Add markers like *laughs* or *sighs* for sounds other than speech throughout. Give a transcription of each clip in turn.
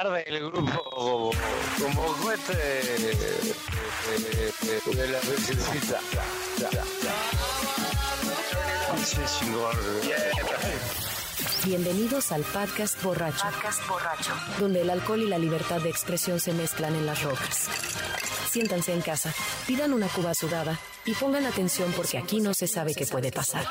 arde el grupo como de la princesita. Bienvenidos al podcast borracho, borracho, donde el alcohol y la libertad de expresión se mezclan en las rocas. Siéntanse en casa, pidan una cuba sudada y pongan atención porque aquí no se sabe qué puede pasar.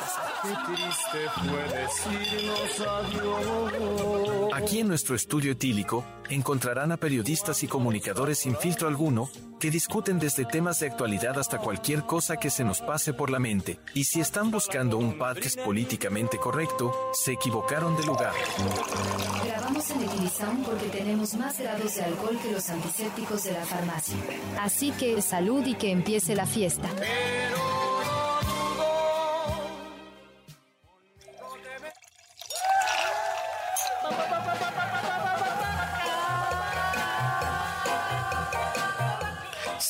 Aquí en nuestro estudio etílico encontrarán a periodistas y comunicadores sin filtro alguno que discuten desde temas de actualidad hasta cualquier cosa que se nos pase por la mente. Y si están buscando un podcast políticamente correcto, se equivocaron de lugar. Grabamos en Equilisound porque tenemos más grados de alcohol que los antisépticos de la farmacia. Así que salud y que empiece la fiesta.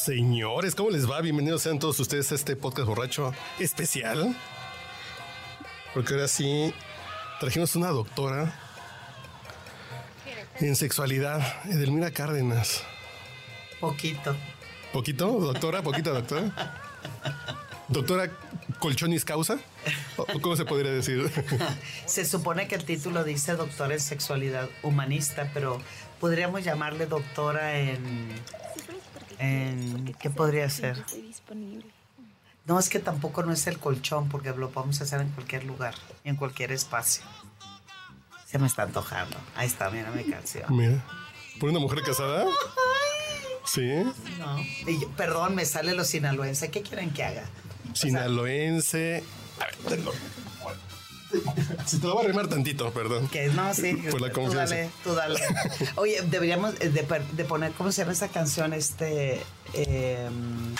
Señores, ¿cómo les va? Bienvenidos sean todos ustedes a este podcast borracho especial. Porque ahora sí trajimos una doctora en sexualidad, Edelmira Cárdenas. Poquito. ¿Poquito, doctora? ¿Poquito, doctora? ¿Doctora Colchonis Causa? ¿O ¿Cómo se podría decir? *laughs* Se supone que el título dice doctora en sexualidad humanista, pero podríamos llamarle doctora en... en ¿Qué podría ser? No, es que tampoco no es el colchón, porque lo podemos hacer en cualquier lugar, en cualquier espacio. Se me está antojando. Ahí está, mira mi canción. Mira, ¿por una mujer casada? *laughs* Sí, No. Y yo- perdón, me sale lo sinaloense. ¿Qué quieren que haga? sinaloense. A ver, tenlo. Si te lo voy a arrimar tantito, perdón. Que no, sí. Por la tú confianza. dale, tú dale. *laughs* Oye, deberíamos eh, de, poner, ¿cómo se llama esa canción? Este, em,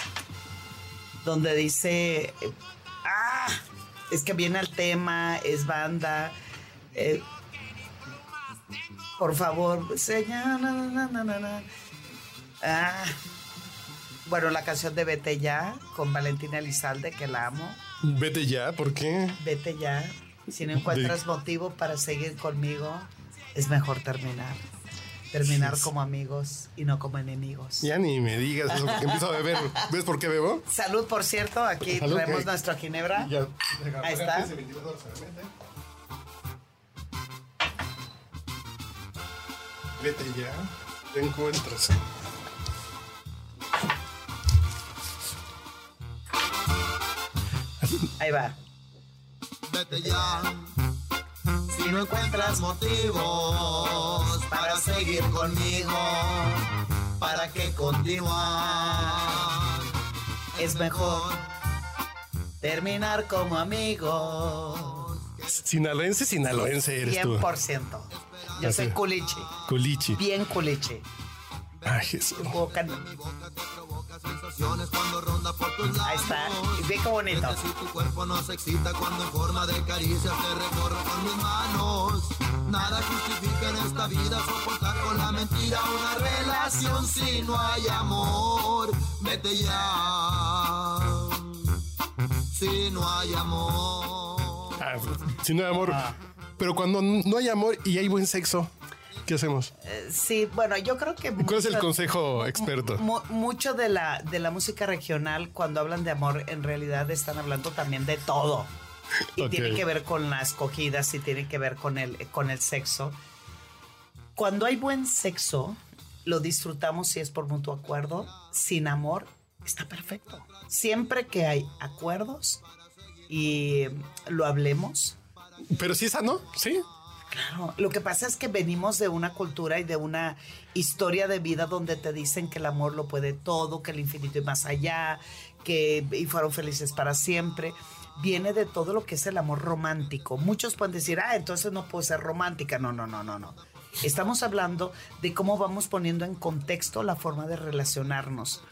donde dice, eh, ah, es que viene al tema, es banda. eh, por favor, na, na, na. Ah, bueno, la canción de Vete Ya con Valentina Elizalde, que la amo. Vete ya, ¿por qué? Vete ya. Si no encuentras motivo para seguir conmigo, es mejor terminar. Terminar Sí. como amigos y no como enemigos. Ya ni me digas eso, porque empiezo a beber. *laughs* ¿Ves por qué bebo? Salud, por cierto. Aquí Salud, traemos ¿qué? nuestra ginebra. Ya, Ahí está. Vete ya, te encuentras. Ahí va. Vete ya. Si no encuentras motivos para seguir conmigo, ¿para qué continuar? Es mejor terminar como amigos. Sinaloense, sinaloense eres tú. 100%. Yo soy Así. culichi. Culichi. Bien culichi. Ay, Jesús. Boca- Sensaciones cuando ronda por tus labios. Ahí está. Y ve qué bonito. Si tu cuerpo nos excita cuando en forma de caricia te recorro con mis manos. Nada justifica en esta vida soportar con la mentira una relación si no hay amor. Vete ya. Si no hay amor. Ah, si no hay amor. Pero cuando no hay amor y hay buen sexo, ¿qué hacemos? Sí, bueno, yo creo que... ¿Cuál es el mucho- consejo experto? mu- mucho de la, de la música regional, cuando hablan de amor, en realidad están hablando también de todo. Y Ok. tiene que ver con las cogidas y tiene que ver con el, con el sexo. Cuando hay buen sexo, lo disfrutamos si es por mutuo acuerdo. Sin amor, está perfecto. Siempre que hay acuerdos y lo hablemos, Pero sí es sano, ¿sí? Lo que pasa es que venimos de una cultura y de una historia de vida donde te dicen que el amor lo puede todo, que el infinito y más allá, que y fueron felices para siempre. Viene de todo lo que es el amor romántico. Muchos pueden decir, ah, entonces no puedo ser romántica. No, no, no, no, no. Estamos hablando de cómo vamos poniendo en contexto la forma de relacionarnos.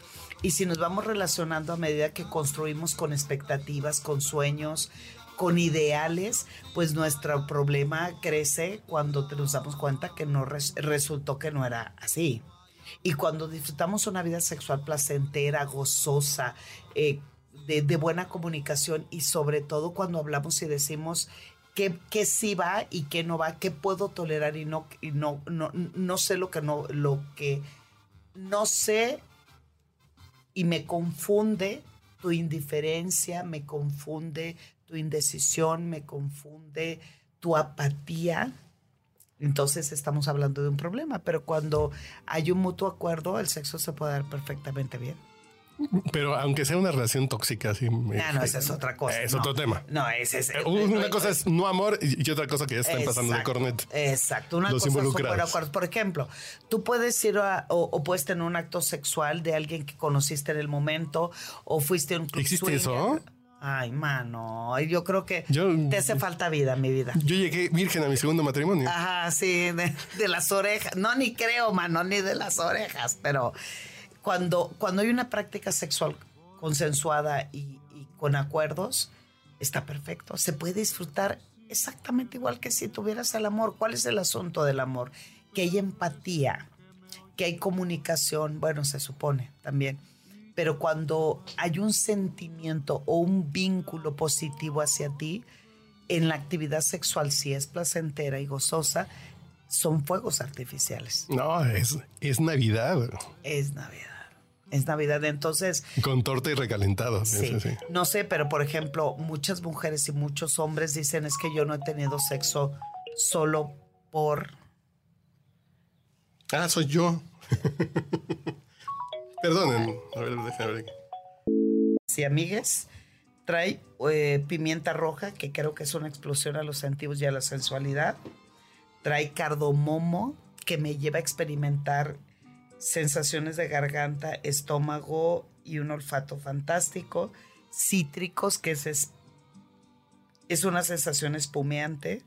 Y si nos vamos relacionando a medida que construimos con expectativas, con sueños, con ideales, pues nuestro problema crece cuando nos damos cuenta que no res- resultó que no era así. Y cuando disfrutamos una vida sexual placentera, gozosa, eh, de, de buena comunicación y sobre todo cuando hablamos y decimos qué, qué sí va y qué no va, qué puedo tolerar y no, y no, no, no sé lo que no, lo que no sé y me confunde tu indiferencia, me confunde tu indecisión, me confunde tu apatía. Entonces estamos hablando de un problema, pero cuando hay un mutuo acuerdo, el sexo se puede dar perfectamente bien. Pero aunque sea una relación tóxica, sí. me- Ah, no, esa es otra cosa. Es no. otro tema. No, ese es. Eh, Una cosa es no amor y y otra cosa que ya están pasando de cornet. Exacto, una Los cosa involucrados. acuerdos. Por ejemplo, tú puedes ir a- o, o puedes tener un acto sexual de alguien que conociste en el momento o fuiste a un club ¿Existe swinger. eso? Ay, mano, yo creo que Yo- te hace falta vida, mi vida. Yo llegué virgen a mi segundo matrimonio. Ajá, sí, de, de las orejas. No, ni creo, mano, ni de las orejas, pero cuando, cuando hay una práctica sexual consensuada y, y con acuerdos, está perfecto. Se puede disfrutar exactamente igual que si tuvieras el amor. ¿Cuál es el asunto del amor? Que hay empatía, que hay comunicación, bueno, se supone también. Pero cuando hay un sentimiento o un vínculo positivo hacia ti, en la actividad sexual, si es placentera y gozosa, son fuegos artificiales. No, es, es Navidad. Es Navidad. Es Navidad. Entonces, Con torta y recalentado. Sí, no sé, pero por ejemplo, muchas mujeres y muchos hombres dicen es que yo no he tenido sexo solo por... Ah, soy yo. *laughs* Perdonen. A ver, déjame ver. Si amigues, trae eh, pimienta roja, que creo que es una explosión a los sentidos y a la sensualidad. Trae cardomomo, que me lleva a experimentar sensaciones de garganta, estómago y un olfato fantástico. Cítricos, que es, es, es una sensación espumeante.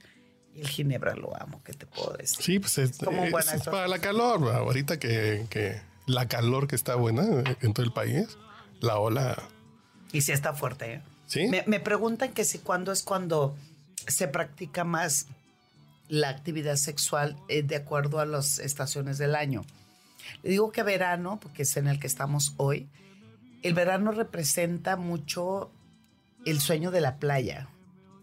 Y el ginebra lo amo, ¿qué te puedo decir? Sí, pues es, Como un es buen para la calor. Ahorita que, que la calor que está buena en todo el país, la ola. Y sí está fuerte. ¿eh? ¿Sí? Me, me preguntan que si cuándo es cuando se practica más la actividad sexual eh, de acuerdo a las estaciones del año. Le digo que verano, porque es en el que estamos hoy. El verano representa mucho el sueño de la playa,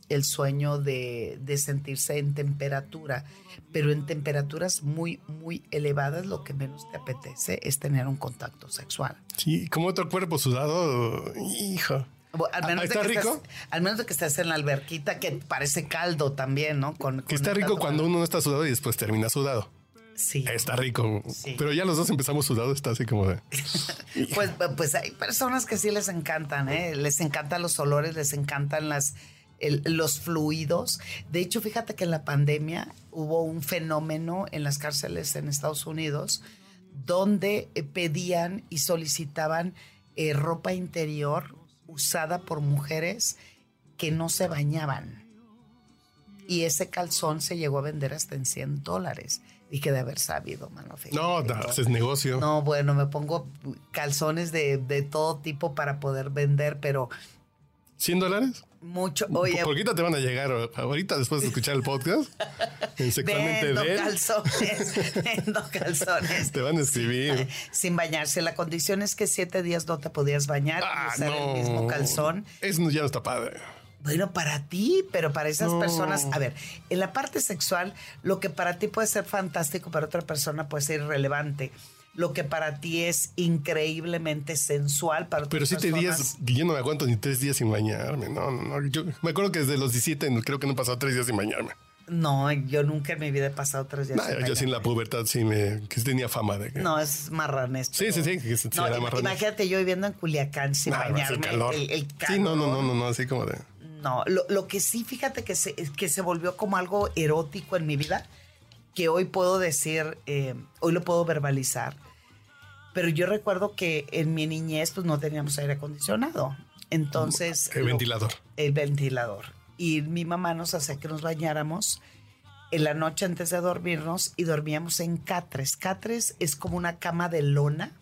el sueño de, de sentirse en temperatura, pero en temperaturas muy, muy elevadas lo que menos te apetece es tener un contacto sexual. Sí, como otro cuerpo sudado. Hijo. Bueno, Al menos, de ¿está que rico? Estés, al menos de que estés en la alberquita, que parece caldo también, ¿no? Con, Que está rico cuando uno no está sudado y después termina sudado. Sí. Está rico. Sí. Pero ya los dos empezamos sudados, está así como de. *laughs* Pues, pues hay personas que sí les encantan, ¿eh? Les encantan los olores, les encantan las, el- los fluidos. De hecho, fíjate que en la pandemia hubo un fenómeno en las cárceles en Estados Unidos donde eh, pedían y solicitaban eh, ropa interior usada por mujeres que no se bañaban. Y ese calzón se llegó a vender hasta en 100 dólares. Dije de haber sabido, mano. fíjate. No, no, pues es negocio. No, bueno, me pongo calzones de, de todo tipo para poder vender, pero ¿100 dólares? Mucho. Oye, Por ahorita te van a llegar, ahorita después de escuchar el podcast, *laughs* en sexualmente vendo de él, calzones, *laughs* vendo calzones. te van a escribir. Sin bañarse. La condición es que siete días no te podías bañar Ah, y usar el mismo calzón. Eso ya no está padre. Bueno, para ti, pero para esas No. personas, a ver, en la parte sexual, lo que para ti puede ser fantástico, para otra persona puede ser irrelevante. Lo que para ti es increíblemente sensual, para Pero siete personas- días, yo no me aguanto ni tres días sin bañarme. No, no, no. Yo me acuerdo que desde los 17 no- creo que no he pasado tres días sin bañarme. No, yo nunca en mi vida he pasado tres días. No, sin yo sin la bañarme. pubertad sí me que tenía fama de que. No, es marranés. Sí, sí, sí, que No, era imagínate yo viviendo en Culiacán sin No, bañarme. el calor. El, el Sí, no, no, no, no, así como de. No, lo, lo que sí, fíjate que se, que se volvió como algo erótico en mi vida, que hoy puedo decir, eh, hoy lo puedo verbalizar. Pero yo recuerdo que en mi niñez pues no teníamos aire acondicionado. Entonces... El lo- ventilador. El ventilador. Y mi mamá nos hacía que nos bañáramos en la noche antes de dormirnos y dormíamos en catres. Catres es como una cama de lona.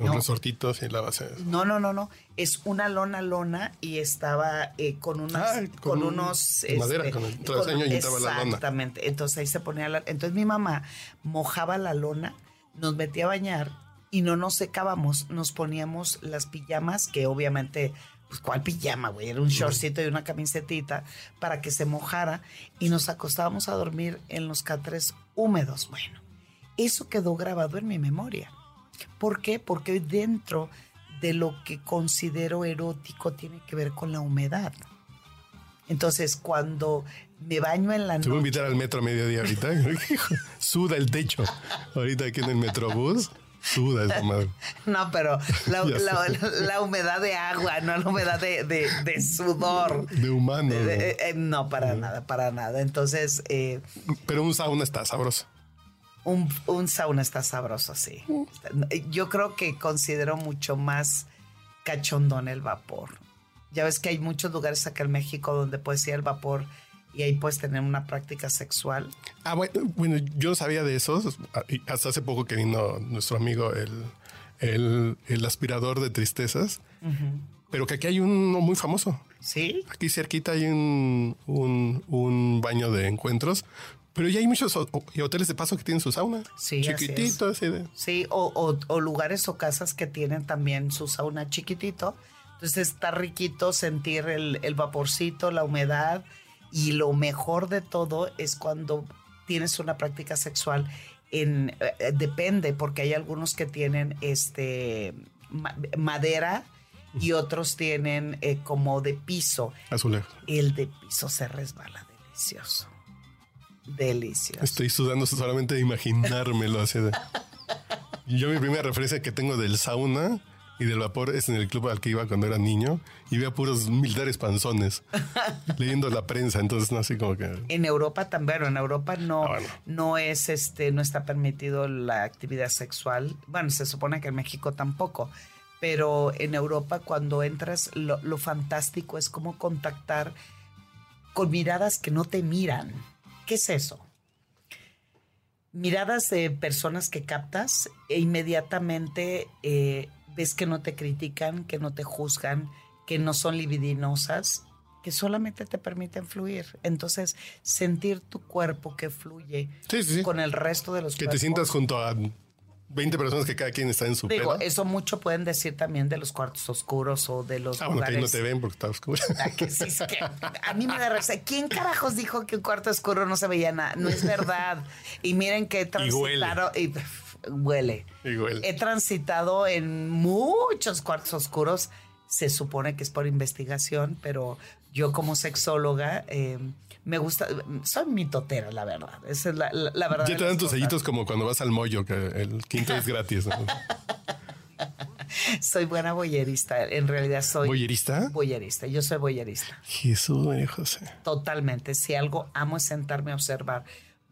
Un ¿no? resortito y la base. No, no, no, no. Es una lona lona y estaba eh, con unas, Ah, con, con unos madera, con el traseño y entraba la lona. Exactamente. Entonces ahí se ponía la. Entonces mi mamá mojaba la lona, nos metía a bañar y no nos secábamos. Nos poníamos las pijamas que obviamente pues, ¿cuál pijama, güey? Era un shortcito y una camisetita para que se mojara y nos acostábamos a dormir en los catres húmedos. Bueno, eso quedó grabado en mi memoria. ¿Por qué? Porque dentro de lo que considero erótico tiene que ver con la humedad. Entonces, cuando me baño en la Te voy a noche, invitar al metro a mediodía ahorita. *laughs* *laughs* Suda el techo. Ahorita aquí en el metrobús, suda esa madre. *laughs* no, pero la, *laughs* la- la humedad de agua, no la humedad de, de- de sudor. De humano. Eh, no, para nada, para nada. Entonces, eh, Pero un sauna está sabroso. un, un sauna está sabroso, sí. Yo creo que considero mucho más cachondón el vapor. Ya ves que hay muchos lugares acá en México donde puedes ir al vapor y ahí puedes tener una práctica sexual. Ah, bueno, bueno, yo no sabía de esos. Y Hasta hace poco que vino nuestro amigo, el, el, el aspirador de tristezas. Pero que aquí hay uno muy famoso. ¿Sí? Aquí cerquita hay un, un, un baño de encuentros. Pero ya hay muchos hoteles de paso que tienen su sauna. Sí, así. Chiquitito, así de. Sí, o, o- o lugares o casas que tienen también su sauna chiquitito. Entonces está riquito sentir el, el vaporcito, la humedad. Y lo mejor de todo es cuando tienes una práctica sexual en eh, depende, porque hay algunos que tienen este ma- madera y otros tienen eh, como de piso. Azulejo. El de piso se resbala delicioso. Delicioso. Estoy sudando solamente de imaginármelo así de. Yo mi primera referencia que tengo del sauna y del vapor es en el club al que iba cuando era niño y veía puros militares panzones *laughs* leyendo la prensa, entonces no así como que En Europa también, en Europa no, Ah, bueno. no es este, no está permitido la actividad sexual. Bueno, se supone que en México tampoco. Pero en Europa, cuando entras, lo, lo fantástico es cómo contactar con miradas que no te miran. ¿Qué es eso? Miradas de personas que captas e inmediatamente eh, ves que no te critican, que no te juzgan, que no son libidinosas, que solamente te permiten fluir. Entonces, sentir tu cuerpo que fluye Sí, sí, sí. con el resto de los que te sientas junto a 20 personas que cada quien está en su Digo, eso mucho pueden decir también de los cuartos oscuros o de los Ah, bueno, que ahí no te ven porque está oscuro. Ah, que sí, es que a mí me da risa. ¿Quién carajos dijo que un cuarto oscuro no se veía nada? No es verdad. Y miren que he transitado. Y huele. Y huele. He transitado en muchos cuartos oscuros. Se supone que es por investigación, pero yo como sexóloga eh, me gusta. Soy mitotera, la verdad. Esa es la, la, la verdad. Ya te dan tus sellitos como cuando vas al mollo, que el quinto es gratis. ¿no? *laughs* Soy buena boyerista. En realidad soy. ¿Boyerista? Boyerista. Yo soy boyerista. Jesús, María José. Totalmente. Si algo amo es sentarme a observar.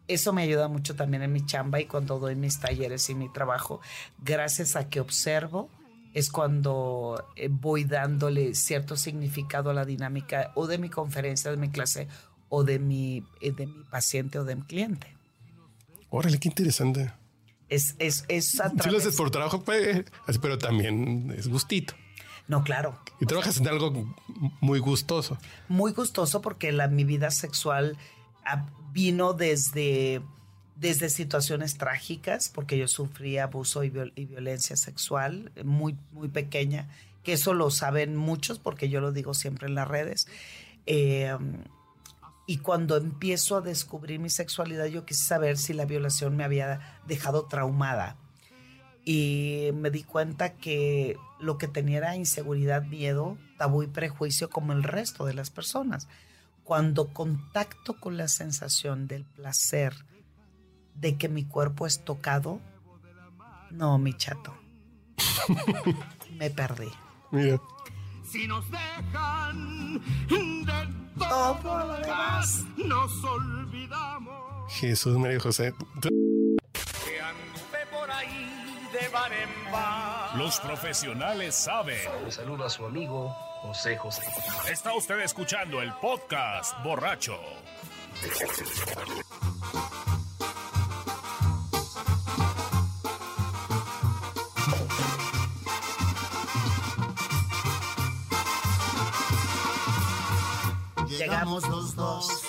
Eso me ayuda mucho también en mi chamba y cuando doy mis talleres y mi trabajo. Gracias a que observo es cuando eh, voy dándole cierto significado a la dinámica o de mi conferencia, de mi clase o de mi, eh, de mi paciente o de mi cliente. Órale, qué interesante. Es, es, es lo haces por trabajo, pues, pero también es gustito. No, claro. Y trabajas en algo muy gustoso. muy gustoso porque la, mi vida sexual ah, vino desde, desde situaciones trágicas, porque yo sufrí abuso y, viol- y violencia sexual eh, muy, muy pequeña, que eso lo saben muchos porque yo lo digo siempre en las redes. Eh, y cuando empiezo a descubrir mi sexualidad, yo quise saber si la violación me había dejado traumada. Y me di cuenta que lo que tenía era inseguridad, miedo, tabú y prejuicio como el resto de las personas. Cuando contacto con la sensación del placer de que mi cuerpo es tocado, no, mi chato. *laughs* me perdí. Mira. Si nos dejan de Todo lo demás. nos olvidamos Jesús, María José. Que anduve por ahí de bar en bar. Los profesionales saben. Un saludo a su amigo José José. Está usted escuchando el podcast borracho. Llegamos los dos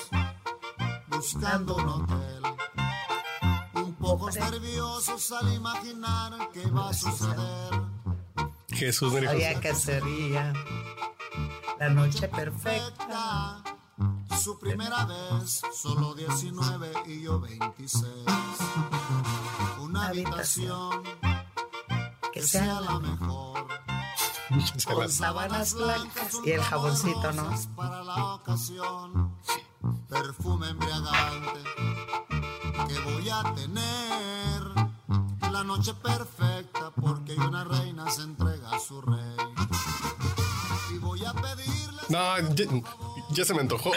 buscando un hotel. Un poco nerviosos al imaginar qué va a suceder. Jesús, María Había José. cacería. La noche perfecta. Su primera vez, solo 19 y yo 26. Una habitación que sea la mejor. Con sábanas blancas y el jaboncito, ¿no? La ocasión, perfume embriagante que voy a tener. La noche perfecta porque una reina se entrega a su rey. Y voy a pedirle. No, ya, ya se me antojó.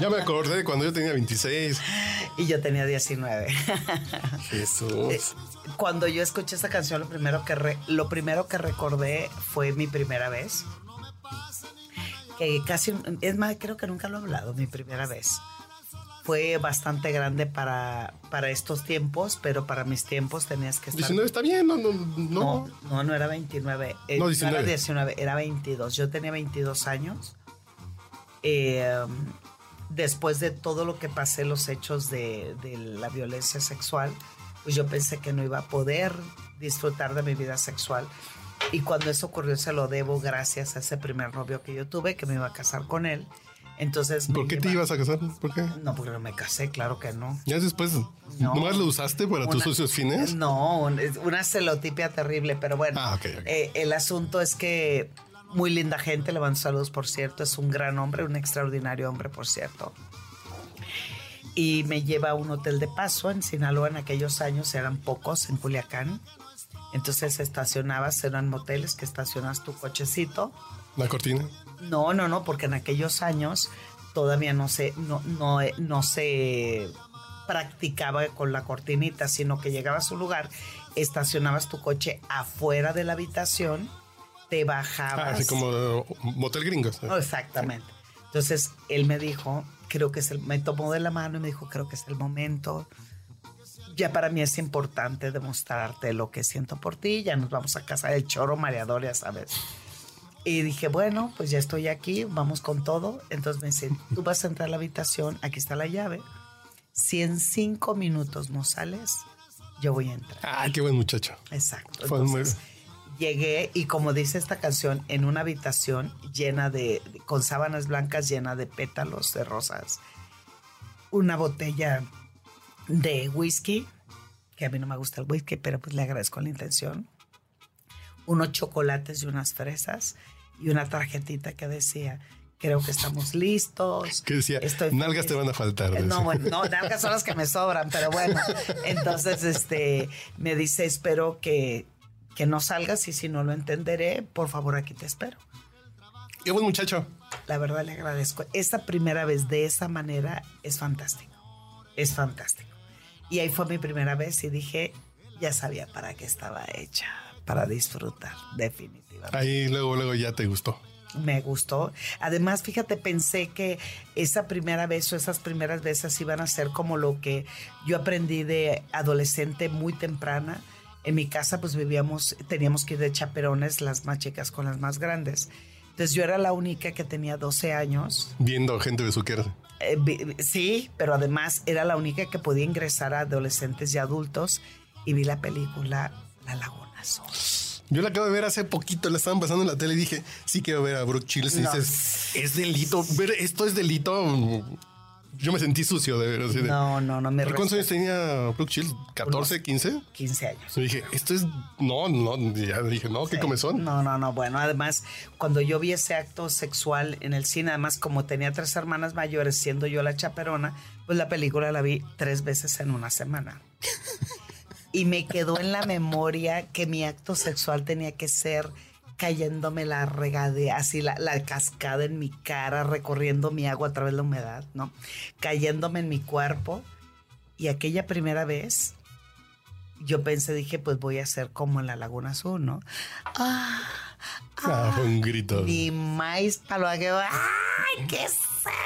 ya me acordé de cuando yo tenía 26. Y yo tenía 19. Jesús. Cuando yo escuché esta canción, lo primero que re- lo primero que recordé fue mi primera vez. Que casi, es más, creo que nunca lo he hablado, mi primera vez. Fue bastante grande para, para estos tiempos, pero para mis tiempos tenías que estar. 19 está bien, no, no, no. No, no, no era 29. eh, No, era 19. 19, era 22. Yo tenía 22 años. Eh, después de todo lo que pasé, los hechos de, de la violencia sexual, pues yo pensé que no iba a poder disfrutar de mi vida sexual. Y cuando eso ocurrió, se lo debo gracias a ese primer novio que yo tuve, que me iba a casar con él. Entonces. ¿Por qué te ibas a casar? ¿Por qué? No, porque no me casé, claro que no. Ya después, No. ¿nomás lo usaste para tus socios fines? No, una celotipia terrible, pero bueno. Ah, ok, ok. eh, el asunto es que muy linda gente, le mando saludos, por cierto, es un gran hombre, un extraordinario hombre, por cierto. Y me lleva a un hotel de paso en Sinaloa, en aquellos años eran pocos, en Culiacán. Entonces estacionabas, eran moteles que estacionas tu cochecito. La cortina. No, no, no, porque en aquellos años todavía no se, no, no, no se practicaba con la cortinita, sino que llegabas a un lugar, estacionabas tu coche afuera de la habitación, te Ah, bajabas. así como eh, motel gringos. Oh, Exactamente. Entonces él me dijo, creo que es el, me tomó de la mano y me dijo, creo que es el momento. Ya para mí es importante demostrarte lo que siento por ti, ya nos vamos a casar, el choro mareador, ya sabes. Y dije, bueno, pues ya estoy aquí, vamos con todo. Entonces me dice, tú vas a entrar a la habitación, aquí está la llave. Si en cinco minutos no sales, yo voy a entrar. Ah, qué buen muchacho. Exacto. Fue muy- Entonces, llegué y como dice esta canción, en una habitación llena de, con sábanas blancas llena de pétalos de rosas, una botella de whisky, que a mí no me gusta el whisky, pero pues le agradezco la intención, unos chocolates y unas fresas y una tarjetita que decía, creo que estamos listos. Que decía, Estoy nalgas feliz". te van a faltar. No, decía. bueno, no, nalgas son las que me sobran, pero bueno. Entonces, este, me dice, espero que, que no salgas y si no lo entenderé, por favor, aquí te espero. Qué buen muchacho. La verdad le agradezco. Esta primera vez de esa manera es fantástico. Es fantástico. Y ahí fue mi primera vez y dije, ya sabía para qué estaba hecha, para disfrutar, definitivamente. Ahí luego, luego ya te gustó. Me gustó. Además, fíjate, pensé que esa primera vez o esas primeras veces iban a ser como lo que yo aprendí de adolescente muy temprana. En mi casa, pues vivíamos, teníamos que ir de chaperones, las más chicas con las más grandes. Entonces yo era la única que tenía 12 años. Viendo gente besuquera. Eh, sí, pero además era la única que podía ingresar a adolescentes y adultos. Y vi la película La Laguna Azul. Yo la acabo de ver hace poquito, la estaban pasando en la tele y dije, sí quiero ver a Brooke Shields. Y dices, es delito. Ver esto es delito. Yo me sentí sucio de ver. Así de, No, no, no me ¿Pero ¿Cuántos años tenía Brooke Shields? ¿14, 15? 15 años. Yo dije, esto es. No, no, ya dije, no, qué Sí. comezón. No, no, no. Bueno, además, cuando yo vi ese acto sexual en el cine, además, como tenía tres hermanas mayores, siendo yo la chaperona, pues la película la vi tres veces en una semana. *laughs* y me quedó en la memoria que mi acto sexual tenía que ser cayéndome la regadera, así la, la cascada en mi cara, recorriendo mi agua a través de la humedad, ¿no? Cayéndome en mi cuerpo. Y aquella primera vez, yo pensé, dije, pues voy a hacer como en la Laguna Azul, ¿no? Ah, Ah, fue un grito. mi maíz paloagueo. ¡Ay, qué es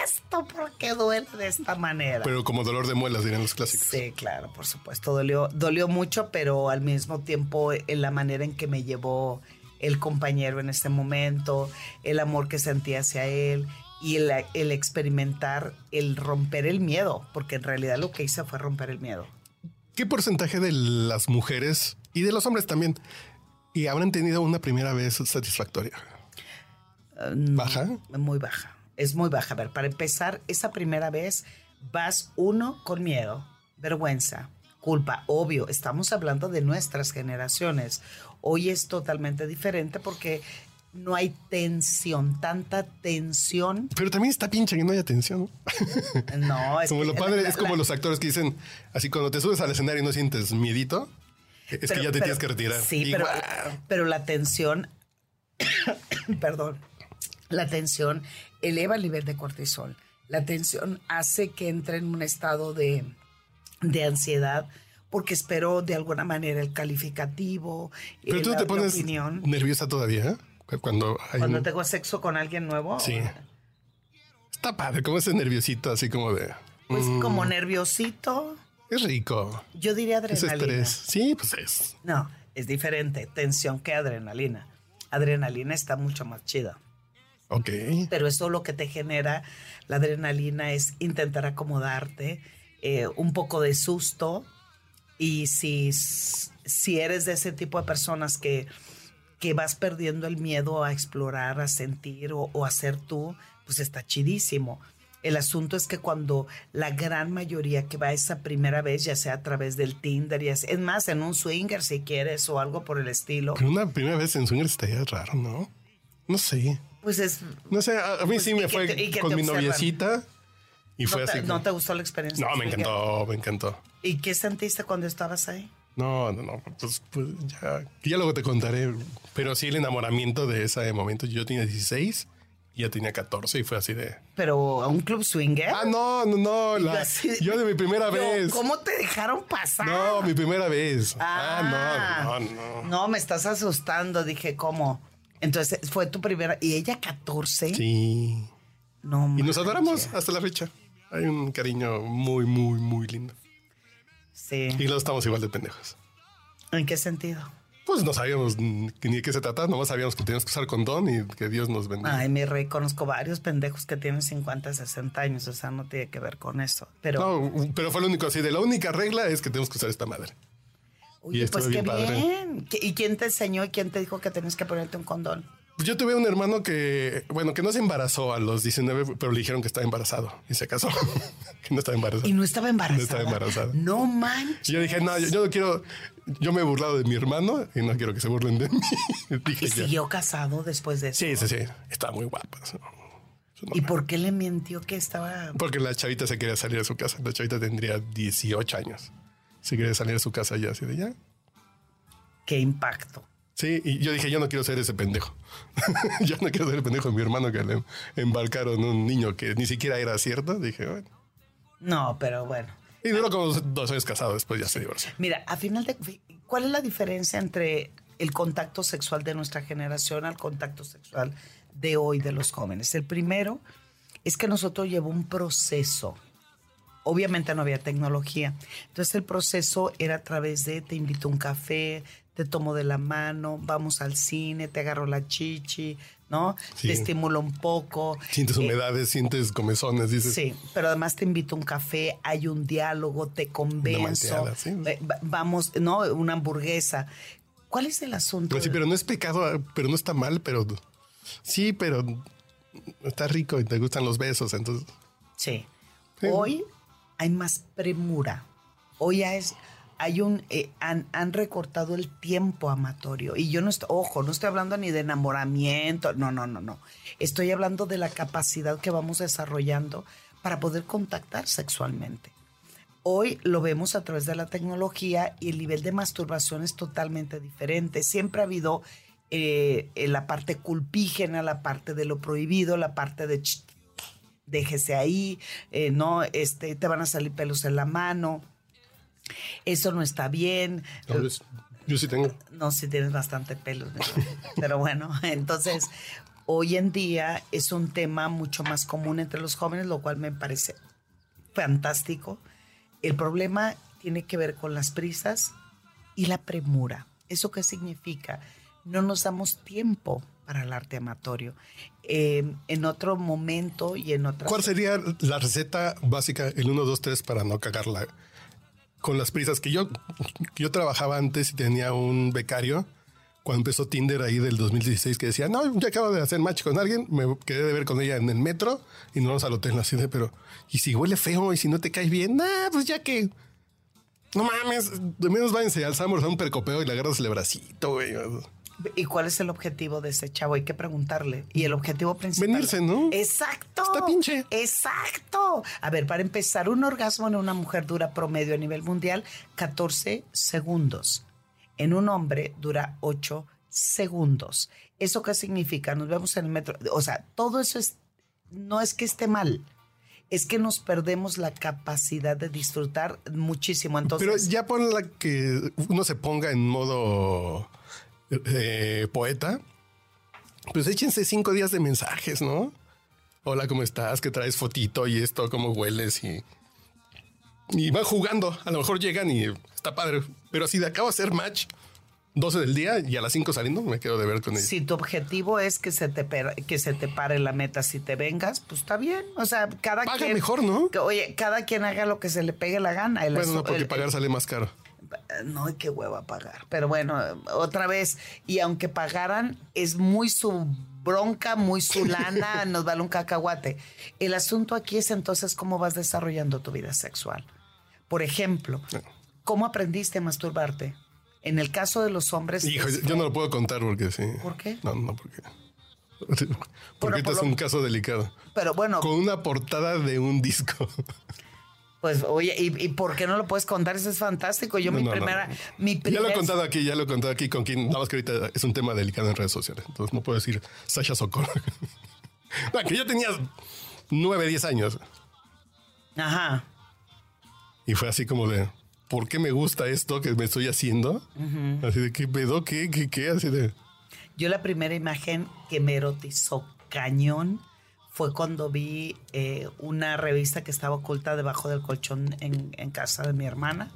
esto! ¿Por qué duele de esta manera? Pero como dolor de muelas, dirían los clásicos. Sí, claro, por supuesto. Dolió, dolió mucho, pero al mismo tiempo en la manera en que me llevó el compañero en ese momento, el amor que sentía hacia él y el, el experimentar, el romper el miedo, porque en realidad lo que hice fue romper el miedo. ¿Qué porcentaje de las mujeres y de los hombres también y habrán tenido una primera vez satisfactoria? ¿Baja? Muy baja. Es muy baja. A ver, para empezar, esa primera vez vas uno con miedo, vergüenza, culpa. Obvio, estamos hablando de nuestras generaciones. Hoy es totalmente diferente porque no hay tensión, tanta tensión. Pero también está pinche que no haya tensión. No, *laughs* es como que lo padre, la- es como la- los actores que dicen, así cuando te subes al escenario y no sientes miedito, es pero- que ya te pero- tienes que retirar. Sí, pero, pero la tensión, *coughs* perdón, la tensión eleva el nivel de cortisol. La tensión hace que entre en un estado de, de ansiedad porque espero de alguna manera el calificativo, Pero eh, tú la- te pones opinión. nerviosa todavía, ¿eh? Cu- Cuando hay Cuando un- tengo sexo con alguien nuevo, Sí. Está padre, como ese nerviosito, así como de... pues mm, como nerviosito, Es rico. yo diría Es adrenalina. estrés. Sí, pues es. No, es diferente, tensión que adrenalina. Adrenalina está mucho más chida. Ok. pero eso lo que te genera la adrenalina es intentar acomodarte, eh, un poco de susto y si, si eres de ese tipo de personas que, que vas perdiendo el miedo a explorar, a sentir o, o a ser tú, pues está chidísimo. El asunto es que cuando la gran mayoría que va esa primera vez, ya sea a través del Tinder, y es, es más, en un swinger si quieres o algo por el estilo, Pero una primera vez en swingers estaría raro, ¿no? No sé. pues es... No sé, a, mí Pues, sí ¿y me fue te- con mi observan? noviecita y fue ¿No te, así. no te gustó la experiencia? No, me encantó, me encantó. ¿Y qué sentiste cuando estabas ahí? No, no, no, pues, pues ya, ya luego te contaré. Pero sí, el enamoramiento de ese momento. Yo tenía 16 y ya tenía 14 y fue así de. Pero a un club swinger. Ah, no, no, no. La- yo de mi primera vez. ¿Cómo te dejaron pasar? No, mi primera vez. Ah, Ah, no, no, no. No, me estás asustando. Dije, ¿cómo? Entonces fue tu primera. ¿Y ella 14? Sí. No, Y nos adoramos hasta la fecha. Hay un cariño muy, muy, muy lindo. Sí. Y no estamos igual de pendejos. ¿En qué sentido? Pues no sabíamos ni de qué se trataba, nomás sabíamos que teníamos que usar condón y que Dios nos bendiga. Ay, mi rey, conozco varios pendejos que tienen 50, 60 años. O sea, no tiene que ver con eso. Pero, No, pero fue lo único así. De la única regla es que tenemos que usar esta madre. oye, estuvo pues qué bien bien. ¿Qué- ¿Y quién te enseñó y quién te dijo que tenías que ponerte un condón? Pues yo tuve un hermano que, bueno, que no se embarazó a los 19, pero le dijeron que estaba embarazado y se casó. *laughs* que no estaba embarazado. Y no estaba embarazada. No estaba embarazada. No manches. Y yo dije, no, yo, yo no quiero, yo me he burlado de mi hermano y no quiero que se burlen de mí. *laughs* dije ¿Y siguió casado después de eso? Sí, sí, sí. Estaba muy guapa. ¿Y por qué le mintió que estaba...? Porque la chavita se quería salir de su casa. La chavita tendría 18 años. Se quería salir de su casa ya, así de ya. ¡Qué impacto! Sí, y yo dije, yo no quiero ser ese pendejo. *laughs* yo no quiero ser el pendejo de mi hermano que le embarcaron un niño que ni siquiera era cierto. Dije, bueno. No, pero bueno. Y duró como dos años casado, después ya se divorció. Mira, a final de... ¿Cuál es la diferencia entre el contacto sexual de nuestra generación al contacto sexual de hoy de los jóvenes? El primero es que nosotros llevó un proceso. Obviamente no había tecnología. Entonces el proceso era a través de te invito a un café, te tomo de la mano, vamos al cine, te agarro la chichi, ¿no? Sí. Te estimulo un poco. Sientes Eh, humedades, sientes comezones, dices. Sí, pero además te invito a un café, hay un diálogo, te convenzo. malteada, sí. eh, va- Vamos, ¿no? Una hamburguesa. ¿Cuál es el asunto? Pues sí, pero no es pecado, pero no está mal, pero sí, pero está rico y te gustan los besos, entonces. Sí. Sí. Hoy hay más premura. Hoy ya es, hay un, eh, han, han recortado el tiempo amatorio. Y yo no estoy, ojo, no estoy hablando ni de enamoramiento, no, no, no, no. Estoy hablando de la capacidad que vamos desarrollando para poder contactar sexualmente. Hoy lo vemos a través de la tecnología y el nivel de masturbación es totalmente diferente. Siempre ha habido eh, la parte culpígena, la parte de lo prohibido, la parte de déjese ahí, eh, no, este, te van a salir pelos en la mano. Eso no está bien. No, yo, yo sí tengo. No, sí tienes bastante rey. *laughs* Pero bueno, *laughs* entonces hoy en día es un tema mucho más común entre los jóvenes, lo cual me parece fantástico. El problema tiene que ver con las prisas y la premura. ¿Eso qué significa? No nos damos tiempo para el arte amatorio. Eh, en otro momento y en otra... ¿Cuál sería la receta básica, el 1, 2, 3, para no cagarla con las prisas? Que yo, yo trabajaba antes y tenía un becario cuando empezó Tinder ahí del 2016 que decía, no, ya acabo de hacer match con alguien, me quedé de ver con ella en el metro y nos vamos al hotel así de, pero, y si huele feo y si no te caes bien, nah, pues ya que, no mames, de menos váyanse al Sambors a un percopeo y le agarras el bracito, güey. ¿Y cuál es el objetivo de ese chavo? Hay que preguntarle. Y el objetivo principal. Venirse, ¿no? Exacto. Está pinche. Exacto. A ver, para empezar, un orgasmo en una mujer dura promedio a nivel mundial 14 segundos. En un hombre dura 8 segundos. ¿Eso qué significa? Nos vemos en el metro. O sea, todo eso es. No es que esté mal. Es que nos perdemos la capacidad de disfrutar muchísimo. Entonces, Pero ya ponla que uno se ponga en modo eh, poeta. Pues échense cinco días de mensajes, ¿no? Hola, ¿cómo estás? ¿Qué traes fotito y esto? ¿Cómo hueles? Y, y van jugando. A lo mejor llegan y está padre. Pero si de acabo de hacer match 12 del día y a las 5 saliendo, me quedo de ver con ella. Si tu objetivo es que se te que se te pare la meta si te vengas, pues está bien. O sea, cada Paga quien mejor, ¿no? que- oye, cada quien haga lo que se le pegue la gana. El Bueno, no, porque el- pagar sale más caro. No hay que hueva pagar. Pero bueno, otra vez, y aunque pagaran, es muy su bronca, muy su *laughs* lana, nos vale un cacahuate. El asunto aquí es entonces cómo vas desarrollando tu vida sexual. Por ejemplo, ¿cómo aprendiste a masturbarte? En el caso de los hombres. Hijo, es- yo no lo puedo contar porque sí. ¿Por qué? No, no, porque. Porque Bueno, este por es lo- un caso delicado. Pero bueno, Con una portada de un disco. *laughs* Pues, oye, ¿y, y por qué no lo puedes contar? Eso es fantástico. Yo No, mi no, primera, no. mi Ya primera. lo he contado aquí, ya lo he contado aquí con quien, nada más que ahorita es un tema delicado en redes sociales. Entonces no puedo decir Sasha Sokol. *laughs* que yo tenía 9, 10 años. Ajá. Y fue así como de, ¿por qué me gusta esto que me estoy haciendo? Así de, ¿qué pedo? ¿Qué? ¿Qué? ¿Qué? Así de, Yo la primera imagen que me erotizó cañón fue cuando vi eh, una revista que estaba oculta debajo del colchón en, en casa de mi hermana.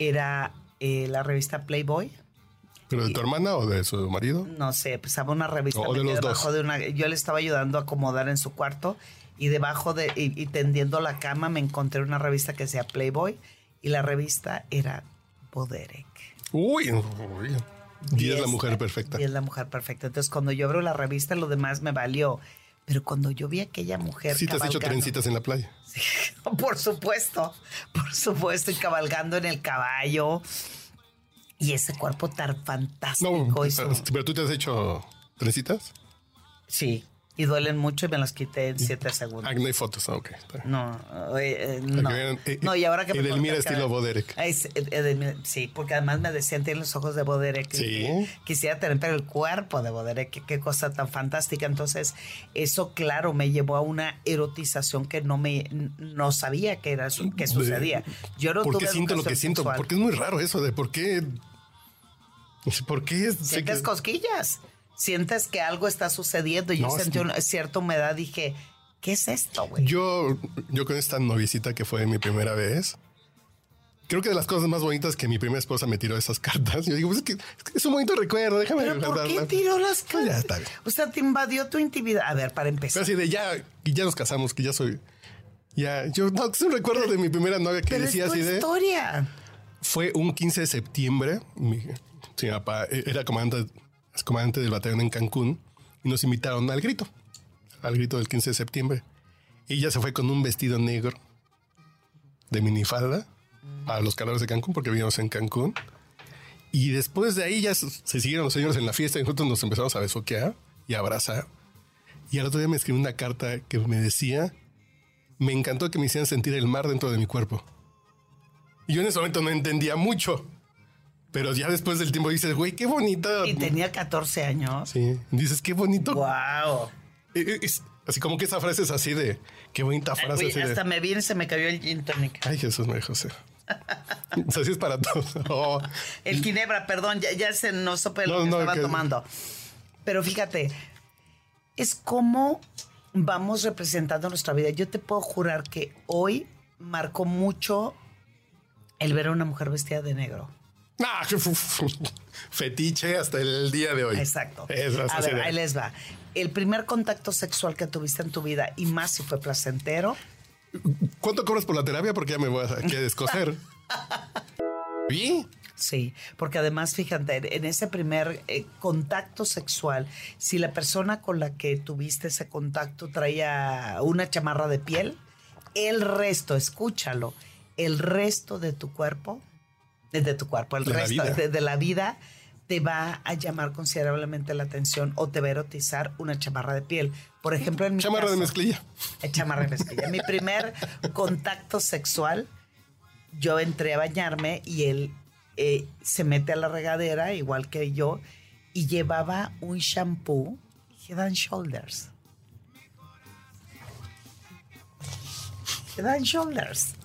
Era eh, la revista Playboy. ¿pero de tu hermana o de su marido? No sé, pues estaba una revista O de metida los dos. debajo de una. Yo le estaba ayudando a acomodar en su cuarto y debajo de y, y tendiendo la cama me encontré una revista que decía Playboy y la revista era Boderek. Uy, uy. Y es la mujer perfecta. Y es la mujer perfecta. Entonces, cuando yo abro la revista, lo demás me valió. Pero cuando yo vi a aquella mujer. Sí, te has hecho trencitas en la playa. *laughs* Por supuesto, por supuesto, y cabalgando en el caballo. Y ese cuerpo tan fantástico. No, su- pero tú te has hecho trencitas. Sí, y duelen mucho y me las quité en siete segundos. Ah, no hay fotos. Ah, ok. No, eh, eh, no. eh, no, y ahora que me Edelmira el estilo Boderek. Sí, porque además me decían, tiene los ojos de Boderek. Sí. Quisiera tener el cuerpo de Boderek, qué, cosa tan fantástica. Entonces, eso, claro, me llevó a una erotización que no me no sabía que era su- que sucedía. Yo no ¿Por qué siento lo que siento? sexual. Porque es muy raro eso de por qué. ¿Por qué? Sientes que- cosquillas. Sientes que algo está sucediendo. No, yo sentí una cierta humedad. Dije, ¿qué es esto, güey? Yo, yo con esta noviecita que fue mi primera vez, creo que de las cosas más bonitas que mi primera esposa me tiró esas *laughs* cartas. Yo digo, pues es que es, un bonito recuerdo, déjame ¿Pero por qué tiró las Pues ya cartas? está bien. O sea, te invadió tu intimidad. A ver, para Pero empezar. así de ya, y ya nos casamos, que ya soy. Ya, yo no, es un recuerdo de mi primera novia que Pero es decía tu así de. historia. Fue un 15 de septiembre. Mi, sí, mi papá era comandante, es comandante del batallón en Cancún y nos invitaron al grito, al grito del 15 de septiembre. Y ella se fue con un vestido negro de minifalda a los calores de Cancún porque vivíamos en Cancún. Y después de ahí ya se siguieron los señores en la fiesta y nosotros nos empezamos a besoquear y abrazar. Y al otro día me escribió una carta que me decía, me encantó que me hicieran sentir el mar dentro de mi cuerpo. Y yo en ese momento no entendía mucho. Pero ya después del tiempo dices, güey, qué bonito. Y tenía 14 años. Sí, dices, qué bonito. Wow. Es- así como que esa frase es así de, qué bonita frase. Uy, así de, hasta me viene se me cayó el gin tonic. Ay, Jesús, me José. o sea, así es para todos. *laughs* Oh, El ginebra, perdón, ya, ya se no supe lo No, que no, estaba que- tomando. Pero fíjate, es como vamos representando nuestra vida. Yo te puedo jurar que hoy marcó mucho el ver a una mujer vestida de negro. Ah, *laughs* fetiche hasta el día de hoy. Exacto. Es a ver, ahí les va. El primer contacto sexual que tuviste en tu vida, y más si fue placentero, ¿Cuánto cobras por la terapia? Porque ya me voy a descoser. *laughs* ¿Y? Sí, porque además, fíjate, en ese primer eh, contacto sexual, si la persona con la que tuviste ese contacto traía una chamarra de piel, el resto, escúchalo, el resto de tu cuerpo, de, tu cuerpo, el De resto de, de la vida te va a llamar considerablemente la atención o te va a erotizar una chamarra de piel. Por ejemplo, en mi Chamarra de mezclilla. Eh, chamarra de mezclilla. Mi primer contacto sexual, yo entré a bañarme y él eh, se mete a la regadera, igual que yo, y llevaba un shampoo Head and Shoulders. Head and Shoulders.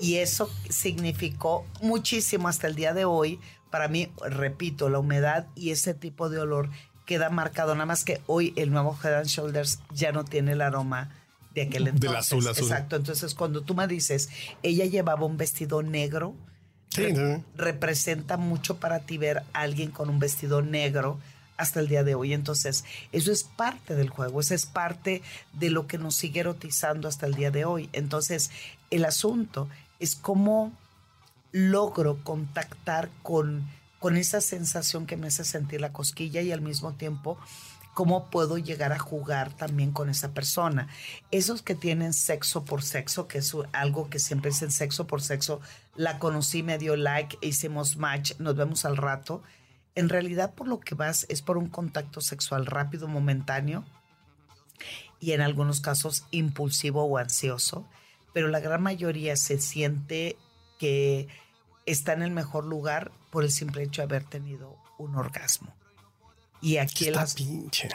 Y eso significó muchísimo hasta el día de hoy. Para mí, repito, la humedad y ese tipo de olor queda marcado. Nada más que hoy el nuevo Head and Shoulders ya no tiene el aroma de aquel Del entonces. azul, azul. Exacto. Entonces, cuando tú me dices, ella llevaba un vestido negro, Sí, re- sí. representa mucho para ti ver a alguien con un vestido negro hasta el día de hoy. Entonces, eso es parte del juego, eso es parte de lo que nos sigue erotizando hasta el día de hoy. Entonces, el asunto es cómo logro contactar con, con esa sensación que me hace sentir la cosquilla y al mismo tiempo cómo puedo llegar a jugar también con esa persona. Esos que tienen sexo por sexo, que es algo que siempre dicen sexo por sexo, la conocí, me dio like, hicimos match, nos vemos al rato. En realidad por lo que vas es por un contacto sexual rápido, momentáneo y en algunos casos impulsivo o ansioso, pero la gran mayoría se siente que está en el mejor lugar por el simple hecho de haber tenido un orgasmo. Y aquí Está as- pinche.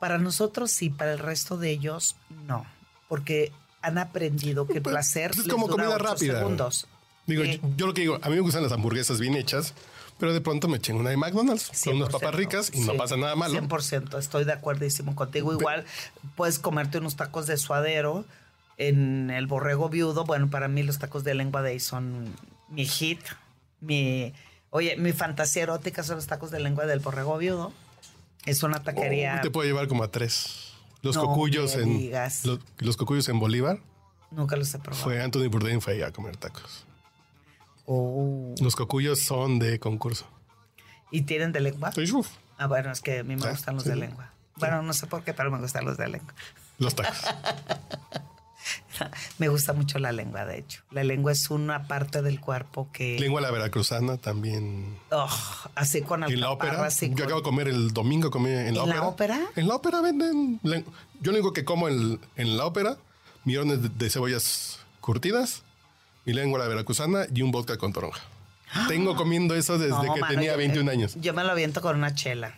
para nosotros sí, para el resto de ellos no, porque han aprendido que el Pues, placer es les como dura comida rápida. segundos. Digo, Sí. yo, yo lo que digo, a mí me gustan las hamburguesas bien hechas, pero de pronto me chingo una de McDonald's con unas 100%, papas ricas y no pasa nada malo. 100%, estoy de acuerdísimo contigo. Igual puedes comerte unos tacos de suadero en el borrego viudo. Bueno, para mí los tacos de lengua de ahí son mi hit. Mi, oye, mi fantasía erótica son los tacos de lengua del borrego viudo. Es una taquería. Oh, te puedo llevar como a tres. Los No cocuyos en digas. los, los cocuyos en Bolívar. Nunca los he probado. Fue Anthony Bourdain fue ahí a comer tacos. Oh. Los cocuyos son de concurso. ¿Y tienen de lengua? Uf, Ah, bueno, es que a mí me Ah, gustan los sí. de lengua. Bueno, no sé por qué, pero me gustan los de lengua. los tacos. *laughs* *laughs* Me gusta mucho la lengua, de hecho. La lengua es una parte del cuerpo que... Lengua la veracruzana también. Oh, así con En la ópera. así Yo con- acabo de comer el domingo, comí en la ¿En la ópera. En la ópera venden. len- Yo lo único que como en, en la ópera, millones de, de cebollas curtidas, mi lengua la veracruzana y un vodka con toronja. *gasps* Tengo comiendo eso desde No, que mano, tenía yo- 21 años. Yo me lo aviento con una chela.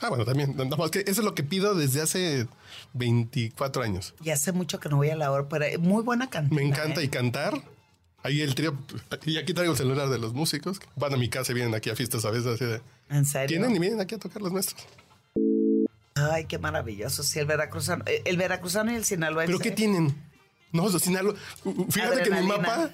Ah, bueno, también. Nada más que eso es lo que pido desde hace 24 años. Y hace mucho que no voy a la ópera. Muy buena cantina. Me encanta ¿eh? y cantar. Ahí el trío. Y aquí traigo el celular de los músicos. Van a mi casa y vienen aquí a fiestas a veces así de. ¿En serio? Tienen y vienen aquí a tocar los nuestros. Ay, qué maravilloso. Sí, el veracruzano. eh, El veracruzano y el sinaloense. ¿Pero qué tienen? No, Sinaloa. Fíjate que en mi mapa,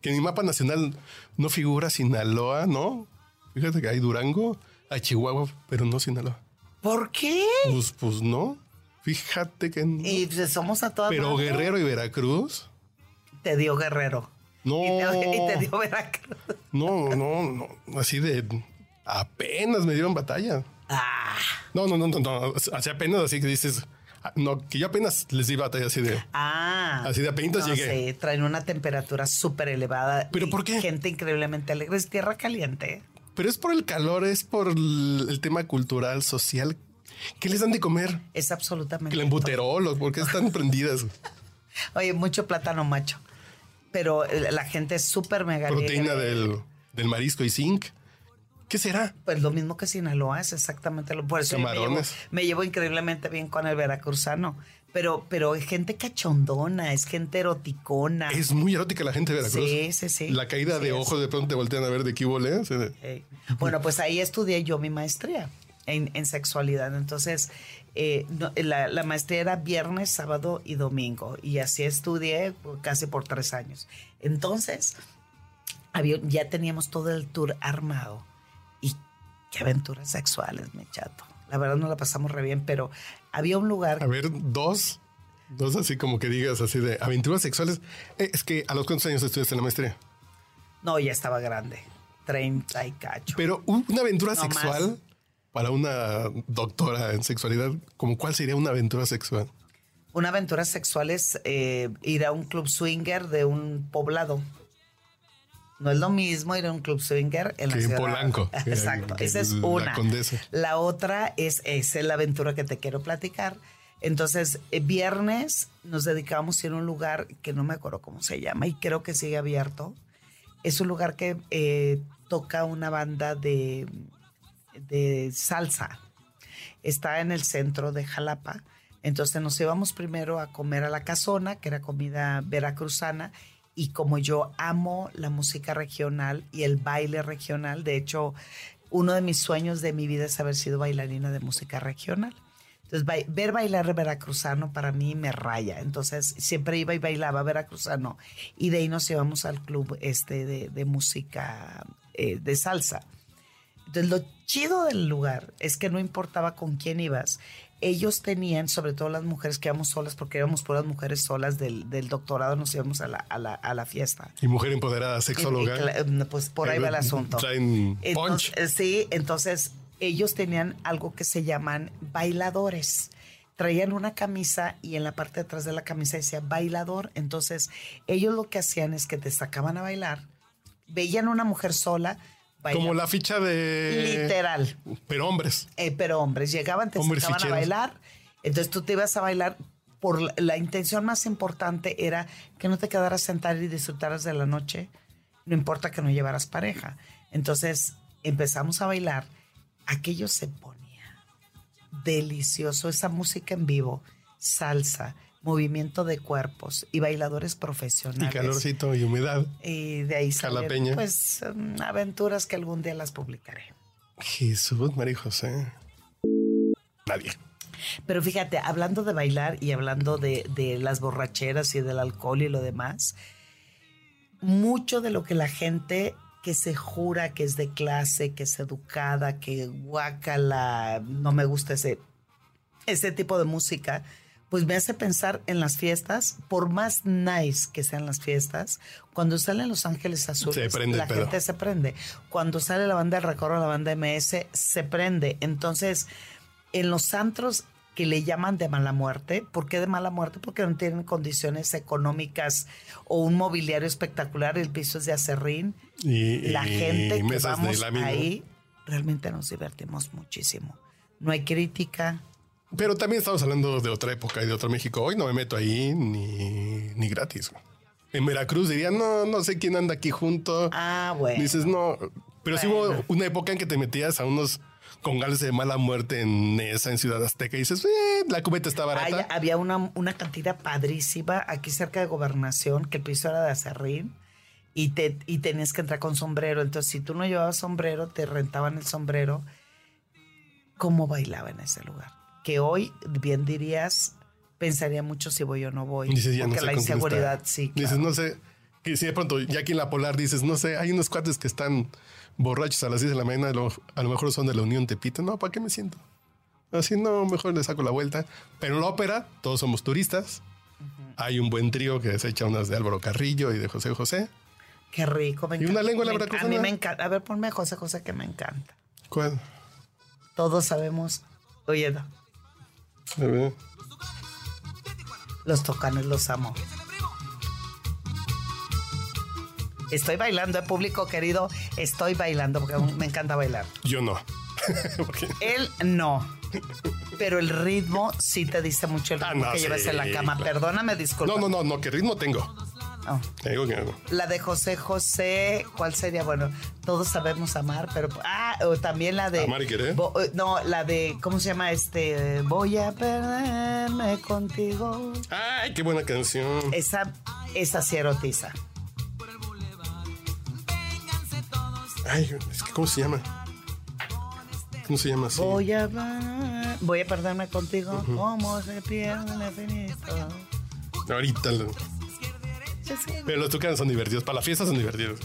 que en mi mapa nacional no figura Sinaloa, ¿no? Fíjate que hay Durango, hay Chihuahua, pero no Sinaloa. ¿Por qué? Pues, pues no. Fíjate que no. Y pues, somos a todas Pero. Guerrero y Veracruz. Te dio Guerrero. No. Y te, y te dio Veracruz. No, no, no. Así de. Apenas me dieron batalla. Ah, No, no, no, no, no. Así apenas, así que dices. ah, No, que yo apenas les di batalla así de. ah. Así de apenitas no llegué. sé, traen una temperatura súper elevada. ¿Pero y por qué? Gente increíblemente alegre. Es tierra caliente. Pero es por el calor, es por el, tema cultural, social. ¿Qué les dan de comer? Es absolutamente. Que el embuterol, o ¿por qué están *laughs* prendidas? Oye, mucho plátano macho. Pero eh, la gente es súper mega Proteína del, del marisco y zinc. ¿Qué será? Pues lo mismo que Sinaloa, es exactamente lo por eso yo me llevo, Camarones. me llevo increíblemente bien con el veracruzano. Pero, pero es gente cachondona, es gente eroticona. Es muy erótica la gente de Veracruz. Sí, sí, sí. La caída Sí de ojos de pronto te voltean a ver de qué huele, así de- Eh, Bueno, pues ahí estudié yo mi maestría en, en sexualidad. Entonces, eh, no, la, la maestría era viernes, sábado y domingo. Y así estudié casi por tres años. Entonces, había, ya teníamos todo el tour armado. Y qué aventuras sexuales, mi chato. La verdad no la pasamos re bien, pero había un lugar A ver, dos. Dos así como que digas así de aventuras sexuales. Eh, es que a los cuántos años estudiaste la maestría. No, ya estaba grande. 30 y cacho. Pero un- una aventura No sexual más. para una doctora en sexualidad, ¿como cuál sería una aventura sexual? Una aventura sexual es eh, ir a un club swinger de un poblado. No es lo mismo ir a un club swinger en la Que en ciudad. Polanco, *laughs* que- Exacto, esa es la una. Condesa. La otra es, es la aventura que te quiero platicar. Entonces, eh, viernes nos dedicábamos a ir a un lugar que no me acuerdo cómo se llama y creo que sigue abierto. Es un lugar que eh, toca una banda de, de salsa. Está en el centro de Jalapa. Entonces nos íbamos primero a comer a la casona, que era comida veracruzana. Y como yo amo la música regional y el baile regional, de hecho, uno de mis sueños de mi vida es haber sido bailarina de música regional. Entonces, ver bailar veracruzano para mí me raya. Entonces, siempre iba y bailaba veracruzano. Y de ahí nos íbamos al club este de, de música eh, de salsa. Entonces, lo chido del lugar es que no importaba con quién ibas. Ellos tenían, sobre todo las mujeres que íbamos solas, porque íbamos puras mujeres solas del, del doctorado, nos íbamos a la, a la, a la fiesta. Y mujer empoderada, sexóloga. Y- y cla- pues por ahí va el asunto. Traen punch. Entonces, eh, sí, entonces ellos tenían algo que se llaman bailadores. Traían una camisa y en la parte de atrás de la camisa decía bailador. Entonces, ellos lo que hacían es que te sacaban a bailar, veían una mujer sola, Como la ficha de... Literal. Pero hombres. Eh, pero hombres, llegaban, te Hombres sacaban a bailar, entonces tú te ibas a bailar. Por la, la intención más importante era que no te quedaras sentada y disfrutaras de la noche, no importa que no llevaras pareja. Entonces empezamos a bailar, aquello se ponía delicioso, esa música en vivo, salsa, movimiento de cuerpos y bailadores Y profesionales. calorcito y humedad. Y de ahí Jalapeña. pues mm, aventuras que algún día las publicaré. Jesús, María José. Nadie. Pero fíjate, hablando de bailar y hablando de, de las borracheras y del alcohol y lo demás, mucho de lo que la gente que se jura que es de clase, que es educada, que guácala, no me gusta ese, ese tipo de música, pues me hace pensar en las fiestas, por más nice que sean las fiestas, cuando salen Los Ángeles Azules, la pedo. gente se prende. Cuando sale la banda del recorro, la banda MS, se prende. Entonces, en los antros que le llaman de mala muerte, ¿por qué de mala muerte? Porque no tienen condiciones económicas o un mobiliario espectacular, el piso es de acerrín. Y, La y gente que mesas de vamos ahí, realmente nos divertimos muchísimo. No hay crítica, Pero también estamos hablando de otra época y de otro México. Hoy no me meto ahí ni, ni gratis. güey. En Veracruz dirían, no, no sé quién anda aquí junto. Ah, bueno. Dices, no. Pero sí Bueno. hubo una época en que te metías a unos congales de mala muerte en esa, en Ciudad Azteca, y dices, eh, la cubeta está barata. Hay- había una, una cantina padrísima aquí cerca de Gobernación, que el piso era de acerrín. Y, te, y tenías que entrar con sombrero. Entonces, si tú no llevabas sombrero, te rentaban el sombrero. ¿Cómo bailaba en ese lugar? Que hoy, bien dirías, pensaría mucho si voy o no voy. Dices, ya no porque sé la inseguridad, sí. Dices, no sé. Y si de pronto, ya aquí en la Polar dices, no sé, hay unos cuates que están borrachos a las 10 de la mañana, a lo, a lo mejor son de la Unión Tepito. No, ¿para qué me siento? Así no, mejor le saco la vuelta. Pero en la ópera, todos somos turistas. Hay un buen trío que se echa unas de Álvaro Carrillo y de José José. Qué rico, me ¿Y una lengua Me- veracruzana? A mí me encanta. A ver, ponme José José que me encanta. ¿Cuál? Todos sabemos. Oye, no, A ver. los tocanes los amo. Estoy bailando, eh, público querido. Estoy bailando porque me encanta bailar. Yo no. *laughs* Él no. Pero el ritmo sí te dice mucho el Ah, ritmo no, que llevas en la cama. claro. Perdóname, disculpa. no, no, no, no, ¿qué ritmo tengo? Oh. Te digo que no. La de José José, ¿cuál sería? Bueno, todos sabemos amar, pero ah, o también la de Amar y querer. Bo- eh, no, la de ¿cómo se llama este? Voy a perderme contigo. Ay, qué buena canción. Esa esa sí erotiza. Ay, es que ¿cómo se llama? ¿Cómo se llama así? Voy a voy a perderme contigo como se pierde el infinito. Ahorita. lo-. Pero los tucanes son divertidos. Para la fiesta son divertidos.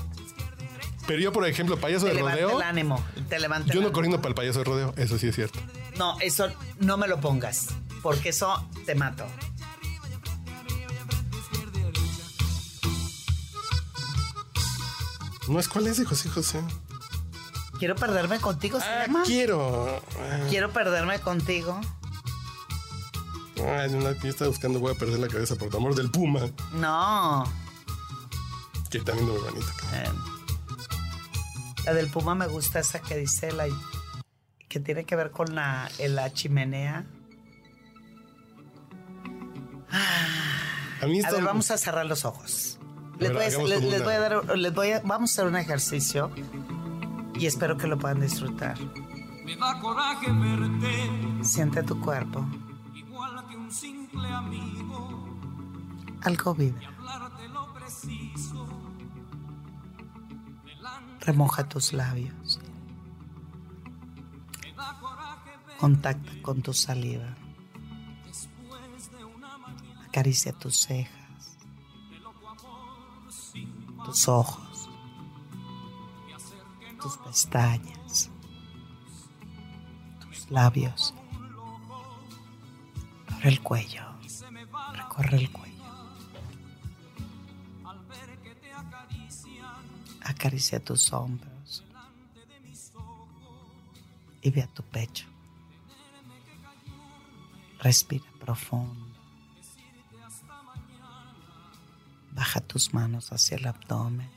Pero yo, por ejemplo, payaso Te de rodeo. el ánimo, te levanta Yo no corriendo para el payaso de rodeo. Eso sí es cierto. No, eso no me lo pongas, porque eso te mato. No es cuál es de José José. Quiero perderme contigo, ¿se Ah, llama? quiero. Quiero perderme contigo. Ay, no, yo estaba buscando, voy a perder la cabeza por tu amor del Puma, No. que también muy bonito. Eh, La del Puma me gusta esa que dice la que tiene que ver con la, la chimenea. A mí A esto- ver, vamos a cerrar los ojos. Les ver, voy a, hagamos les- como les una- voy a dar, les voy a- vamos a hacer un ejercicio y espero que lo puedan disfrutar. Me da coraje verte, Siente tu cuerpo, algo preciso. Remoja tus labios. Contacta con tu saliva. Acaricia tus cejas, tus ojos, tus pestañas, tus labios. Abre el cuello, recorre el cuello. Acaricia tus hombros y ve a tu pecho. Respira profundo. Baja tus manos hacia el abdomen.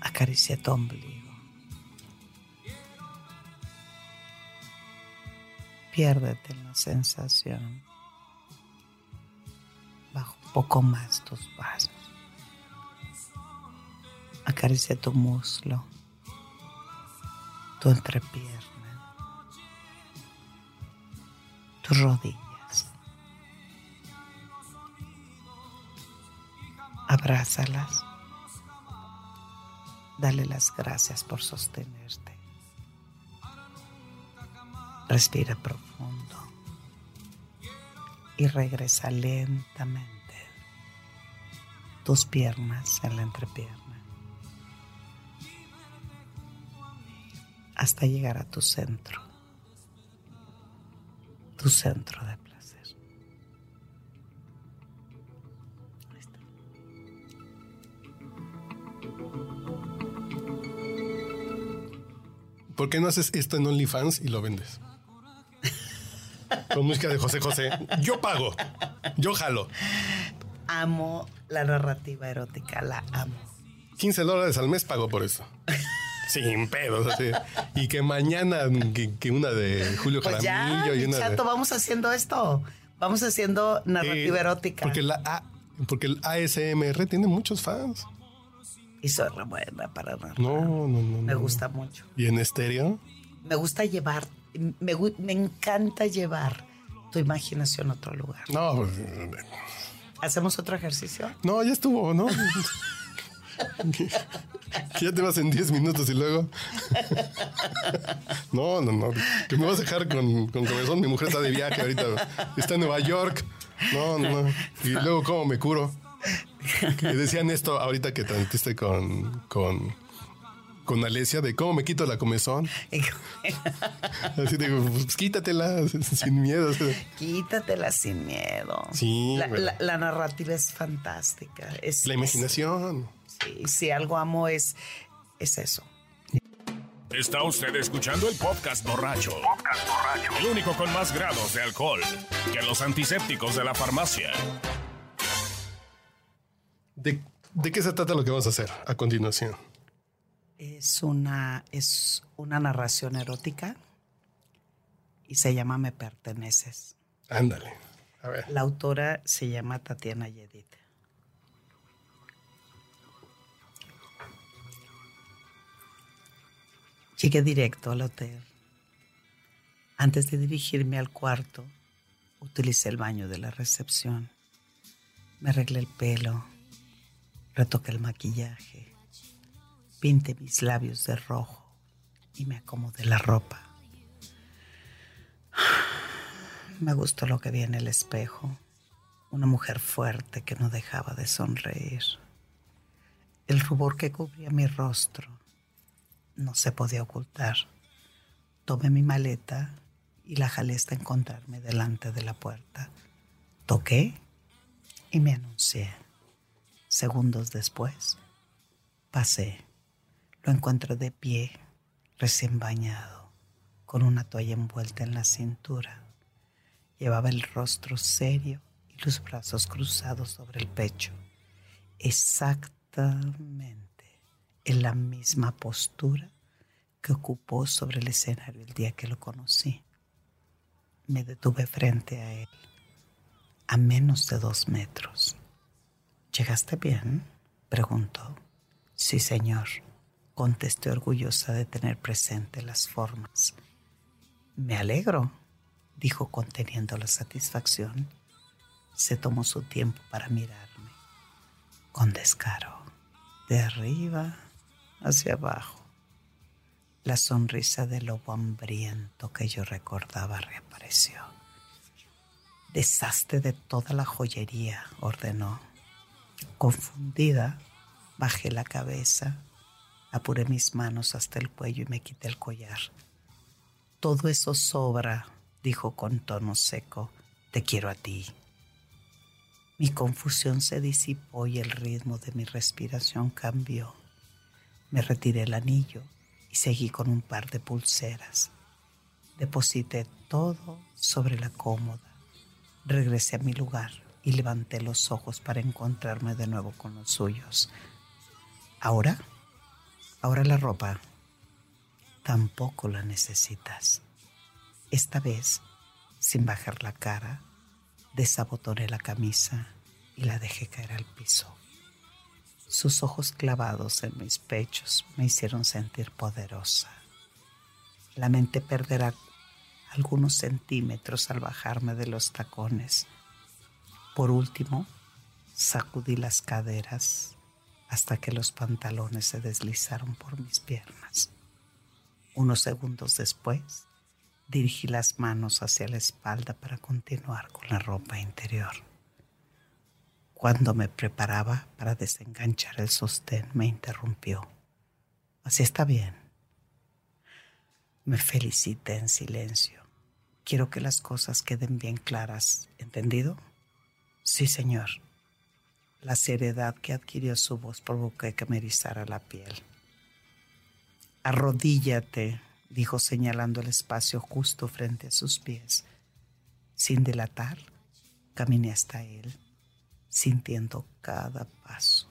Acaricia tu ombligo. Piérdete en la sensación. Baja un poco más tus brazos. Acaricia tu muslo, tu entrepierna, tus rodillas. Abrázalas. Dale las gracias por sostenerte. Respira profundo y regresa lentamente tus piernas en la entrepierna hasta llegar a tu centro, tu centro de placer. ¿Por qué no haces esto en OnlyFans y lo vendes? Con música de José José. Yo pago. Yo jalo. Amo la narrativa erótica, la amo. 15 dólares al mes pago por eso. Sin pedos. así. Y que mañana que, que una de Julio Pues ya, y una de... chato, vamos haciendo esto. Vamos haciendo narrativa Eh, erótica. Porque, la A- porque el ASMR tiene muchos fans. Y soy re buena para narrar. No, no, no. Me no. gusta mucho. ¿Y en estéreo? Me gusta llevar, me, me encanta llevar tu imaginación a otro lugar. No, pues, ¿Hacemos otro ejercicio? no, ya estuvo, ¿no? Que ya te vas en 10 minutos y luego. No, no, no. Que me vas a dejar con, con comezón. Mi mujer está de viaje ahorita. Está en Nueva York. No, no, no. Y luego, ¿cómo me curo? Que decían esto ahorita que transmitiste con, con, con Alesia de cómo me quito la comezón. *laughs* Así digo, pues quítatela *laughs* sin miedo. Quítatela sin miedo. Sí, La, bueno. la- la narrativa es fantástica. Es, La imaginación. sí, si algo amo es, es eso. Está usted escuchando el podcast borracho. El único con más grados de alcohol que los antisépticos de la farmacia. ¿De, de qué se trata lo que vamos a hacer a continuación? Es una, es una narración erótica y se llama Me Perteneces. Ándale. A ver. La autora se llama Tatiana Yedid. Llegué directo al hotel. Antes de dirigirme al cuarto, utilicé el baño de la recepción. Me arreglé el pelo, retoqué el maquillaje, pinté mis labios de rojo y me acomodé la ropa. *sighs* Me gustó lo que vi en el espejo. Una mujer fuerte que no dejaba de sonreír. El rubor que cubría mi rostro no se podía ocultar. Tomé mi maleta y la jalé hasta encontrarme delante de la puerta. Toqué y me anuncié. Segundos después, Pasé. Lo encontré de pie, recién bañado, con una toalla envuelta en la cintura. Llevaba el rostro serio y los brazos cruzados sobre el pecho. Exactamente en la misma postura que ocupó sobre el escenario el día que lo conocí. Me detuve frente a él, a menos de dos metros. ¿Llegaste bien? preguntó. Sí, señor, contesté orgullosa de tener presente las formas. Me alegro, dijo conteniendo la satisfacción. Se tomó su tiempo para mirarme, con descaro, de arriba hacia abajo. La sonrisa de lobo hambriento que yo recordaba reapareció. Deshazte de toda la joyería, ordenó. Confundida, bajé la cabeza, apuré mis manos hasta el cuello y me quité el collar. Todo eso sobra, dijo con tono seco. Te quiero a ti. Mi confusión se disipó y el ritmo de mi respiración cambió. Me retiré el anillo y seguí con un par de pulseras. Deposité todo sobre la cómoda. Regresé a mi lugar y levanté los ojos para encontrarme de nuevo con los suyos. ¿Ahora? Ahora la ropa. Tampoco la necesitas. Esta vez, sin bajar la cara, desabotoné la camisa y la dejé caer al piso. Sus ojos clavados en mis pechos me hicieron sentir poderosa. La mente perderá algunos centímetros al bajarme de los tacones. Por último, sacudí las caderas hasta que los pantalones se deslizaron por mis piernas. Unos segundos después, dirigí las manos hacia la espalda para continuar con la ropa interior. Cuando me preparaba para desenganchar el sostén, me interrumpió. Así está bien. Me felicité en silencio. Quiero que las cosas queden bien claras. ¿Entendido? Sí, señor. La seriedad que adquirió su voz provocó que me erizara la piel. Arrodíllate, dijo señalando el espacio justo frente a sus pies. Sin delatar, caminé hasta él sintiendo cada paso,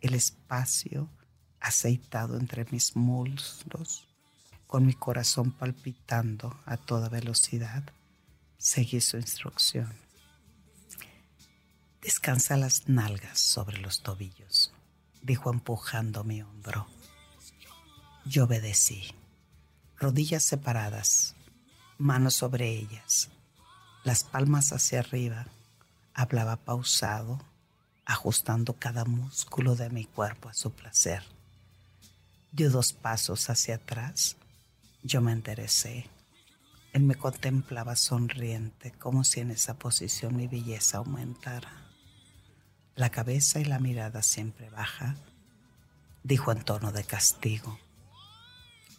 el espacio aceitado entre mis muslos, con mi corazón palpitando a toda velocidad, seguí su instrucción. Descansa las nalgas sobre los tobillos, dijo empujando mi hombro. Yo obedecí. Rodillas separadas, manos sobre ellas, las palmas hacia arriba, Hablaba pausado, ajustando cada músculo de mi cuerpo a su placer. Dio dos pasos hacia atrás. Yo me enderecé. Él me contemplaba sonriente, como si en esa posición mi belleza aumentara. La cabeza y la mirada siempre baja, dijo en tono de castigo.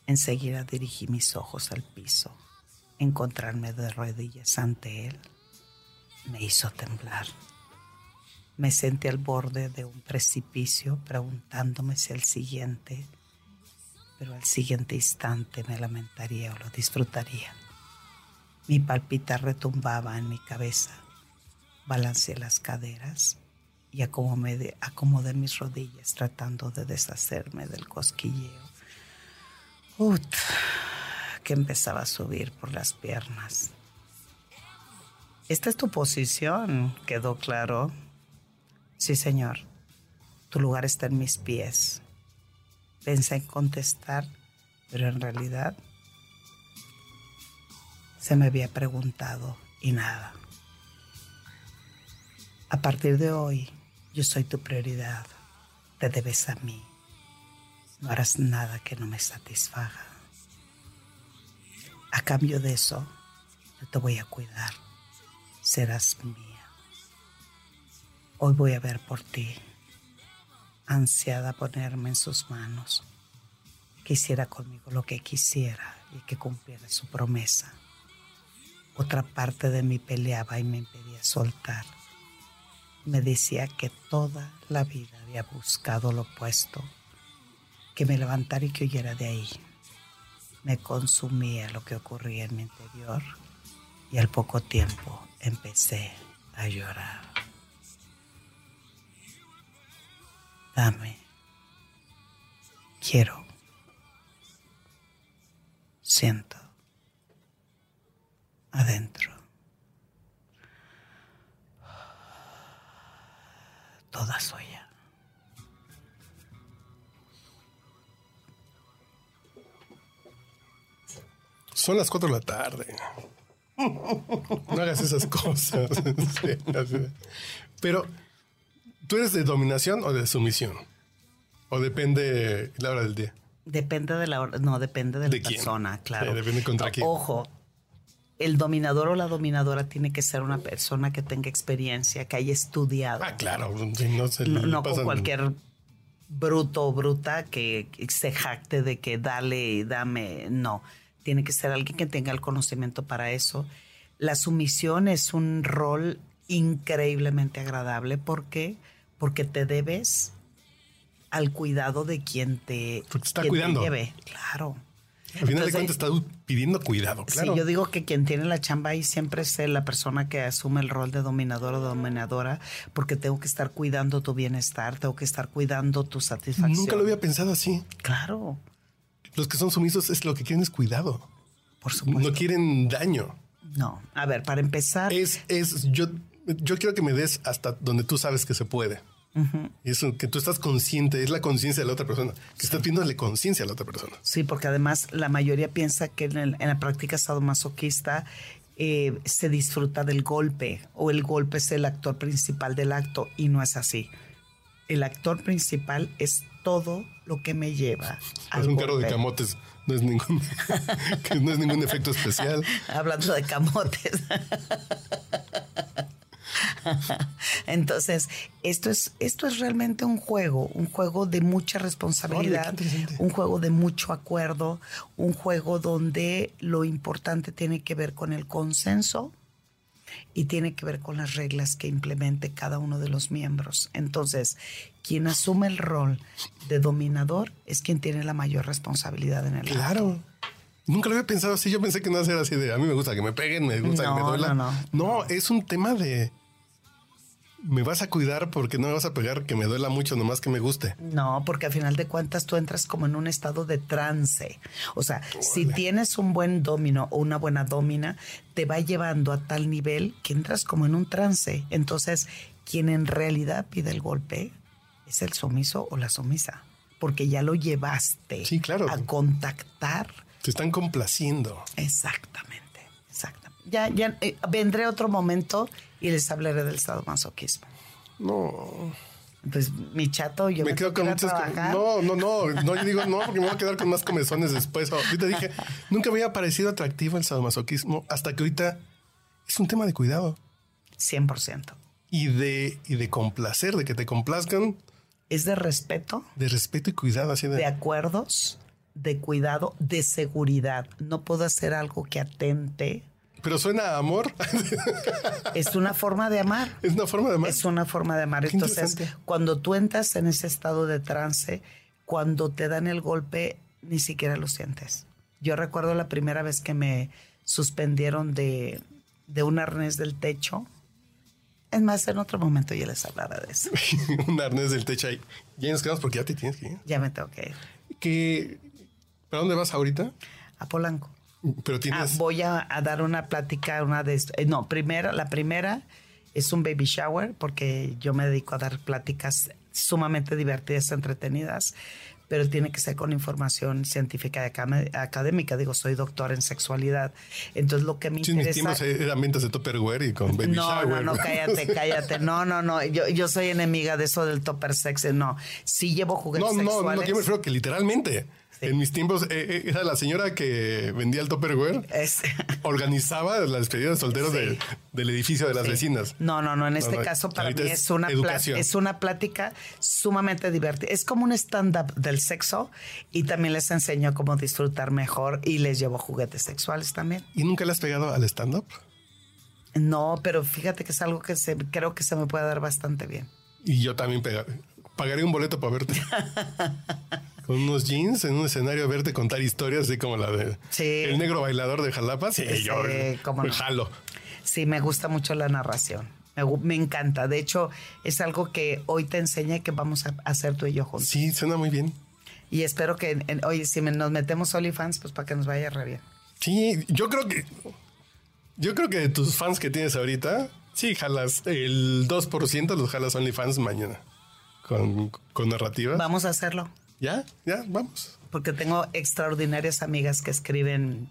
Enseguida dirigí mis ojos al piso. Encontrarme de rodillas ante él me hizo temblar. Me senté al borde de un precipicio preguntándome si al siguiente, pero al siguiente instante me lamentaría o lo disfrutaría. Mi palpita retumbaba en mi cabeza. Balanceé las caderas y acomodé, acomodé mis rodillas tratando de deshacerme del cosquilleo. Ut, que empezaba a subir por las piernas. Esta es tu posición, quedó claro. Sí, señor. Tu lugar está en mis pies. Pensé en contestar, pero en realidad se me había preguntado y nada. A partir de hoy, yo soy tu prioridad. Te debes a mí. No harás nada que no me satisfaga. A cambio de eso, yo te voy a cuidar serás mía. Hoy voy a ver por ti, ansiada ponerme en sus manos. Quisiera conmigo lo que quisiera y que cumpliera su promesa. Otra parte de mí peleaba y me impedía soltar. Me decía que toda la vida había buscado lo opuesto, que me levantara y que huyera de ahí. Me consumía lo que ocurría en mi interior y al poco tiempo empecé a llorar. Dame. Quiero. Siento. Adentro. Toda suya. Son las 4 de la tarde. No hagas esas cosas. *laughs* Pero, ¿tú eres de dominación o de sumisión? ¿O depende la hora del día? Depende de la hora, no, depende de la ¿De quién? persona, claro. Sí, depende contra quién. Ojo, el dominador o la dominadora tiene que ser una persona que tenga experiencia, que haya estudiado. Ah, claro. Si no se no con cualquier bruto o bruta que se jacte de que dale, dame, no. Tiene que ser alguien que tenga el conocimiento para eso. La sumisión es un rol increíblemente agradable. ¿Por qué? Porque te debes al cuidado de quien te, te está quien cuidando. lleve. Claro. Al final Entonces, de cuentas está pidiendo cuidado, claro. Sí, yo digo que quien tiene la chamba ahí siempre es la persona que asume el rol de dominador o dominadora, porque tengo que estar cuidando tu bienestar, tengo que estar cuidando tu satisfacción. Nunca lo había pensado así. Claro, Los que son sumisos es lo que quieren es cuidado. por supuesto. No quieren daño. No, a ver, para empezar, Es, es, yo, yo quiero que me des hasta donde tú sabes que se puede. Y eso que tú estás consciente, es la conciencia de la otra persona, que estás pidiéndole conciencia a la otra persona. sí, porque además la mayoría piensa que en, el- en la práctica sadomasoquista eh, se disfruta del golpe o el golpe es el actor principal del acto y no es así. El actor principal es todo lo que me lleva al Es un carro de camotes, no es ningún, *laughs* que no es ningún efecto especial. *laughs* Hablando de camotes. *laughs* *laughs* Entonces, esto es, esto es realmente un juego, un juego de mucha responsabilidad, un juego de mucho acuerdo, un juego donde lo importante tiene que ver con el consenso y tiene que ver con las reglas que implemente cada uno de los miembros. Entonces, quien asume el rol de dominador es quien tiene la mayor responsabilidad en el acto. Claro. Nunca lo había pensado así. Yo pensé que no era así de a mí me gusta que me peguen, me gusta que me duela. no, no. No, es un tema de me vas a cuidar porque no me vas a pegar que me duela mucho, nomás que me guste. No, porque al final de cuentas tú entras como en un estado de trance. O sea, si tienes un buen domino o una buena domina, te va llevando a tal nivel que entras como en un trance. Entonces, quien en realidad pide el golpe es el sumiso o la sumisa, porque ya lo llevaste Sí, claro. a contactar. Te están complaciendo. Exactamente, exactamente. Ya, ya eh, vendré otro momento y les hablaré del sadomasoquismo. No. Pues mi chato, yo me, me quedo con muchas. trabajar. No, no, no. No, yo digo no, porque me voy a quedar con más comezones después. Ahorita dije, nunca me había parecido atractivo el sadomasoquismo hasta que ahorita es un tema de cuidado 100%. y de, y de complacer, de que te complazcan, Es de respeto, de respeto y cuidado. Así de, de acuerdos, de cuidado, de seguridad. No puedo hacer algo que atente. Pero suena a amor. Es una forma de amar. *laughs* es una forma de amar. Es una forma de amar. Qué Entonces, cuando tú entras en ese estado de trance, cuando te dan el golpe, ni siquiera lo sientes. Yo recuerdo la primera vez que me suspendieron de, de un arnés del techo. Es más, en otro momento ya les hablaré de eso. *laughs* un arnés del techo ahí. Ya nos quedamos porque ya te tienes que ir. Ya me tengo que ir. ¿Qué- ¿Para dónde vas ahorita? A Polanco. Pero Ah, tienes. voy a, a dar una plática, una de eh, no, primera, la primera es un baby shower porque yo me dedico a dar pláticas sumamente divertidas, entretenidas, pero tiene que ser con información científica y académica. Digo, soy doctor en sexualidad, entonces lo que me Sí, en mis interesa. tiempos eran ventas de Tupperware y con Baby No, Shower. no, no, cállate, cállate. No, no, no. Yo, yo soy enemiga de eso del topper sex. No, sí llevo juguetes No, no, no, sexuales. yo me refiero que literalmente. Sí. En mis tiempos eh, eh, era la señora que vendía el Tupperware, Es- *laughs* organizaba la despedida de solteros Sí. del, del edificio de las Sí. vecinas. No, no, no. En este no, caso, para mí ahorita es, es una, educación. es una plática sumamente divertida. Es como un stand-up del sexo y también les enseño cómo disfrutar mejor y les llevo juguetes sexuales también. ¿Y nunca le has pegado al stand-up? No, pero fíjate que es algo que se, creo que se me puede dar bastante bien. Y yo también pega- pagaré un boleto para verte. *laughs* con unos jeans en un escenario a verte contar historias así como la de Sí. el negro bailador de Jalapa. Sí, Sí, yo cómo no. jalo. Sí, me gusta mucho la narración. Me, encanta. De hecho, es algo que hoy te enseña y que vamos a hacer tú y yo juntos. Sí, suena muy bien. Y espero que, en- en- oye, si me- nos metemos OnlyFans, pues para que nos vaya re bien. Sí, yo creo que. Yo creo que de tus fans que tienes ahorita, sí, jalas el 2% los jalas OnlyFans mañana. Con, con narrativa. Vamos a hacerlo. Ya, ya, vamos. Porque tengo extraordinarias amigas que escriben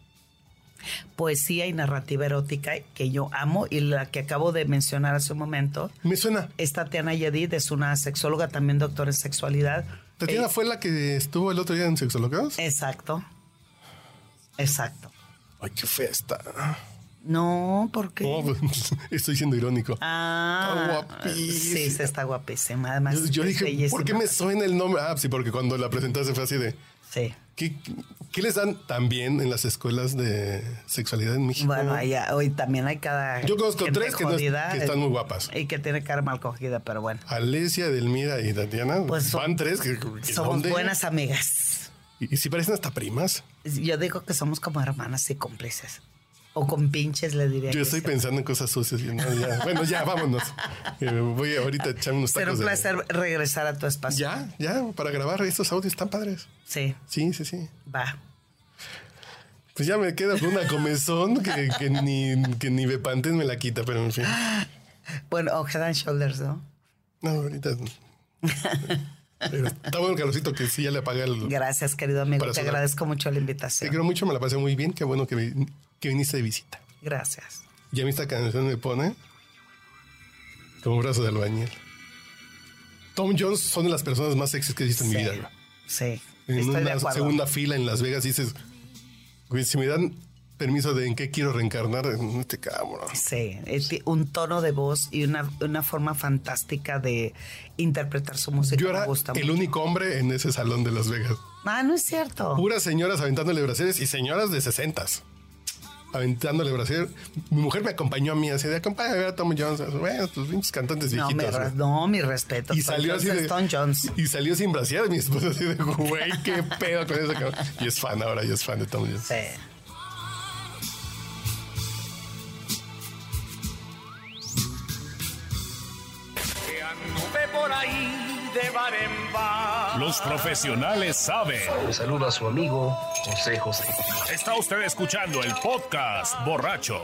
poesía y narrativa erótica que yo amo y la que acabo de mencionar hace un momento Me suena. es Tatiana Yedid, es una sexóloga, también doctora en sexualidad. Tatiana Eh, fue la que estuvo el otro día en Sexologos. Exacto. Exacto. Ay, qué fea está. No, ¿por qué? No, pues, *laughs* estoy siendo irónico. Ah, Está guapísima. sí, sí, está guapísima. Además, Yo, dije, bellísima. ¿por qué me suena el nombre? Ah, sí, porque cuando la presentaste fue así de. Sí. ¿Qué, qué les dan también en las escuelas de sexualidad en México? Bueno, ahí, hoy también hay cada. Yo conozco tres que no que están muy guapas. Y que tiene cara mal cogida, pero bueno. Alesia, Delmira y Tatiana. Pues son- van tres. Que, que Somos ¿dónde? buenas amigas. Y, y si parecen hasta primas. Yo digo que somos como hermanas y cómplices. O con pinches, le diría. Yo estoy pensando en cosas sucias. y no, ya. Bueno, ya, vámonos. Eh, voy ahorita a echarme unos Será tacos un de- placer regresar a tu espacio. Ya, ya, para grabar estos audios tan padres. Sí, Sí, sí, sí. va. Pues ya me queda una comezón que, que ni, que ni Bepanten me la quita, pero en fin. Bueno, o Head and Shoulders, ¿no? No, ahorita. Está bueno, Carlosito, que sí ya le apagué el. Gracias, querido amigo. Te sonar. agradezco mucho la Te invitación. quiero mucho, me la pasé muy bien. Qué bueno que, vi- que viniste de visita. Gracias. Y a mí esta canción me pone como un brazo de albañil. Tom Jones son de las personas más sexys que he visto en mi vida. güey. Sí. En estoy una segunda fila en Las Vegas dices, güey, si me dan permiso de en qué quiero reencarnar, en este cabrón. Sí, un tono de voz y una, una forma fantástica de interpretar su música. Yo era gusta el mucho. único hombre en ese salón de Las Vegas. Ah, no es cierto. Puras señoras aventándole brasiles y señoras de sesentas. Aventándole brasier. Mi mujer me acompañó a mí, así de acompaña a ver a Tom Jones. Bueno, tus pinches cantantes No, mi, viejitos. re- no, mi respeto. Y salió así de. Stone Jones. Y salió sin brasier. Mi esposa así de, güey, qué pedo con eso. cabrón". Y es fan ahora, y es fan de Tom Jones. Sí. Que anduve por ahí de bar en bar. Los profesionales saben. Un saludo a su amigo José José. Está usted escuchando el podcast borracho.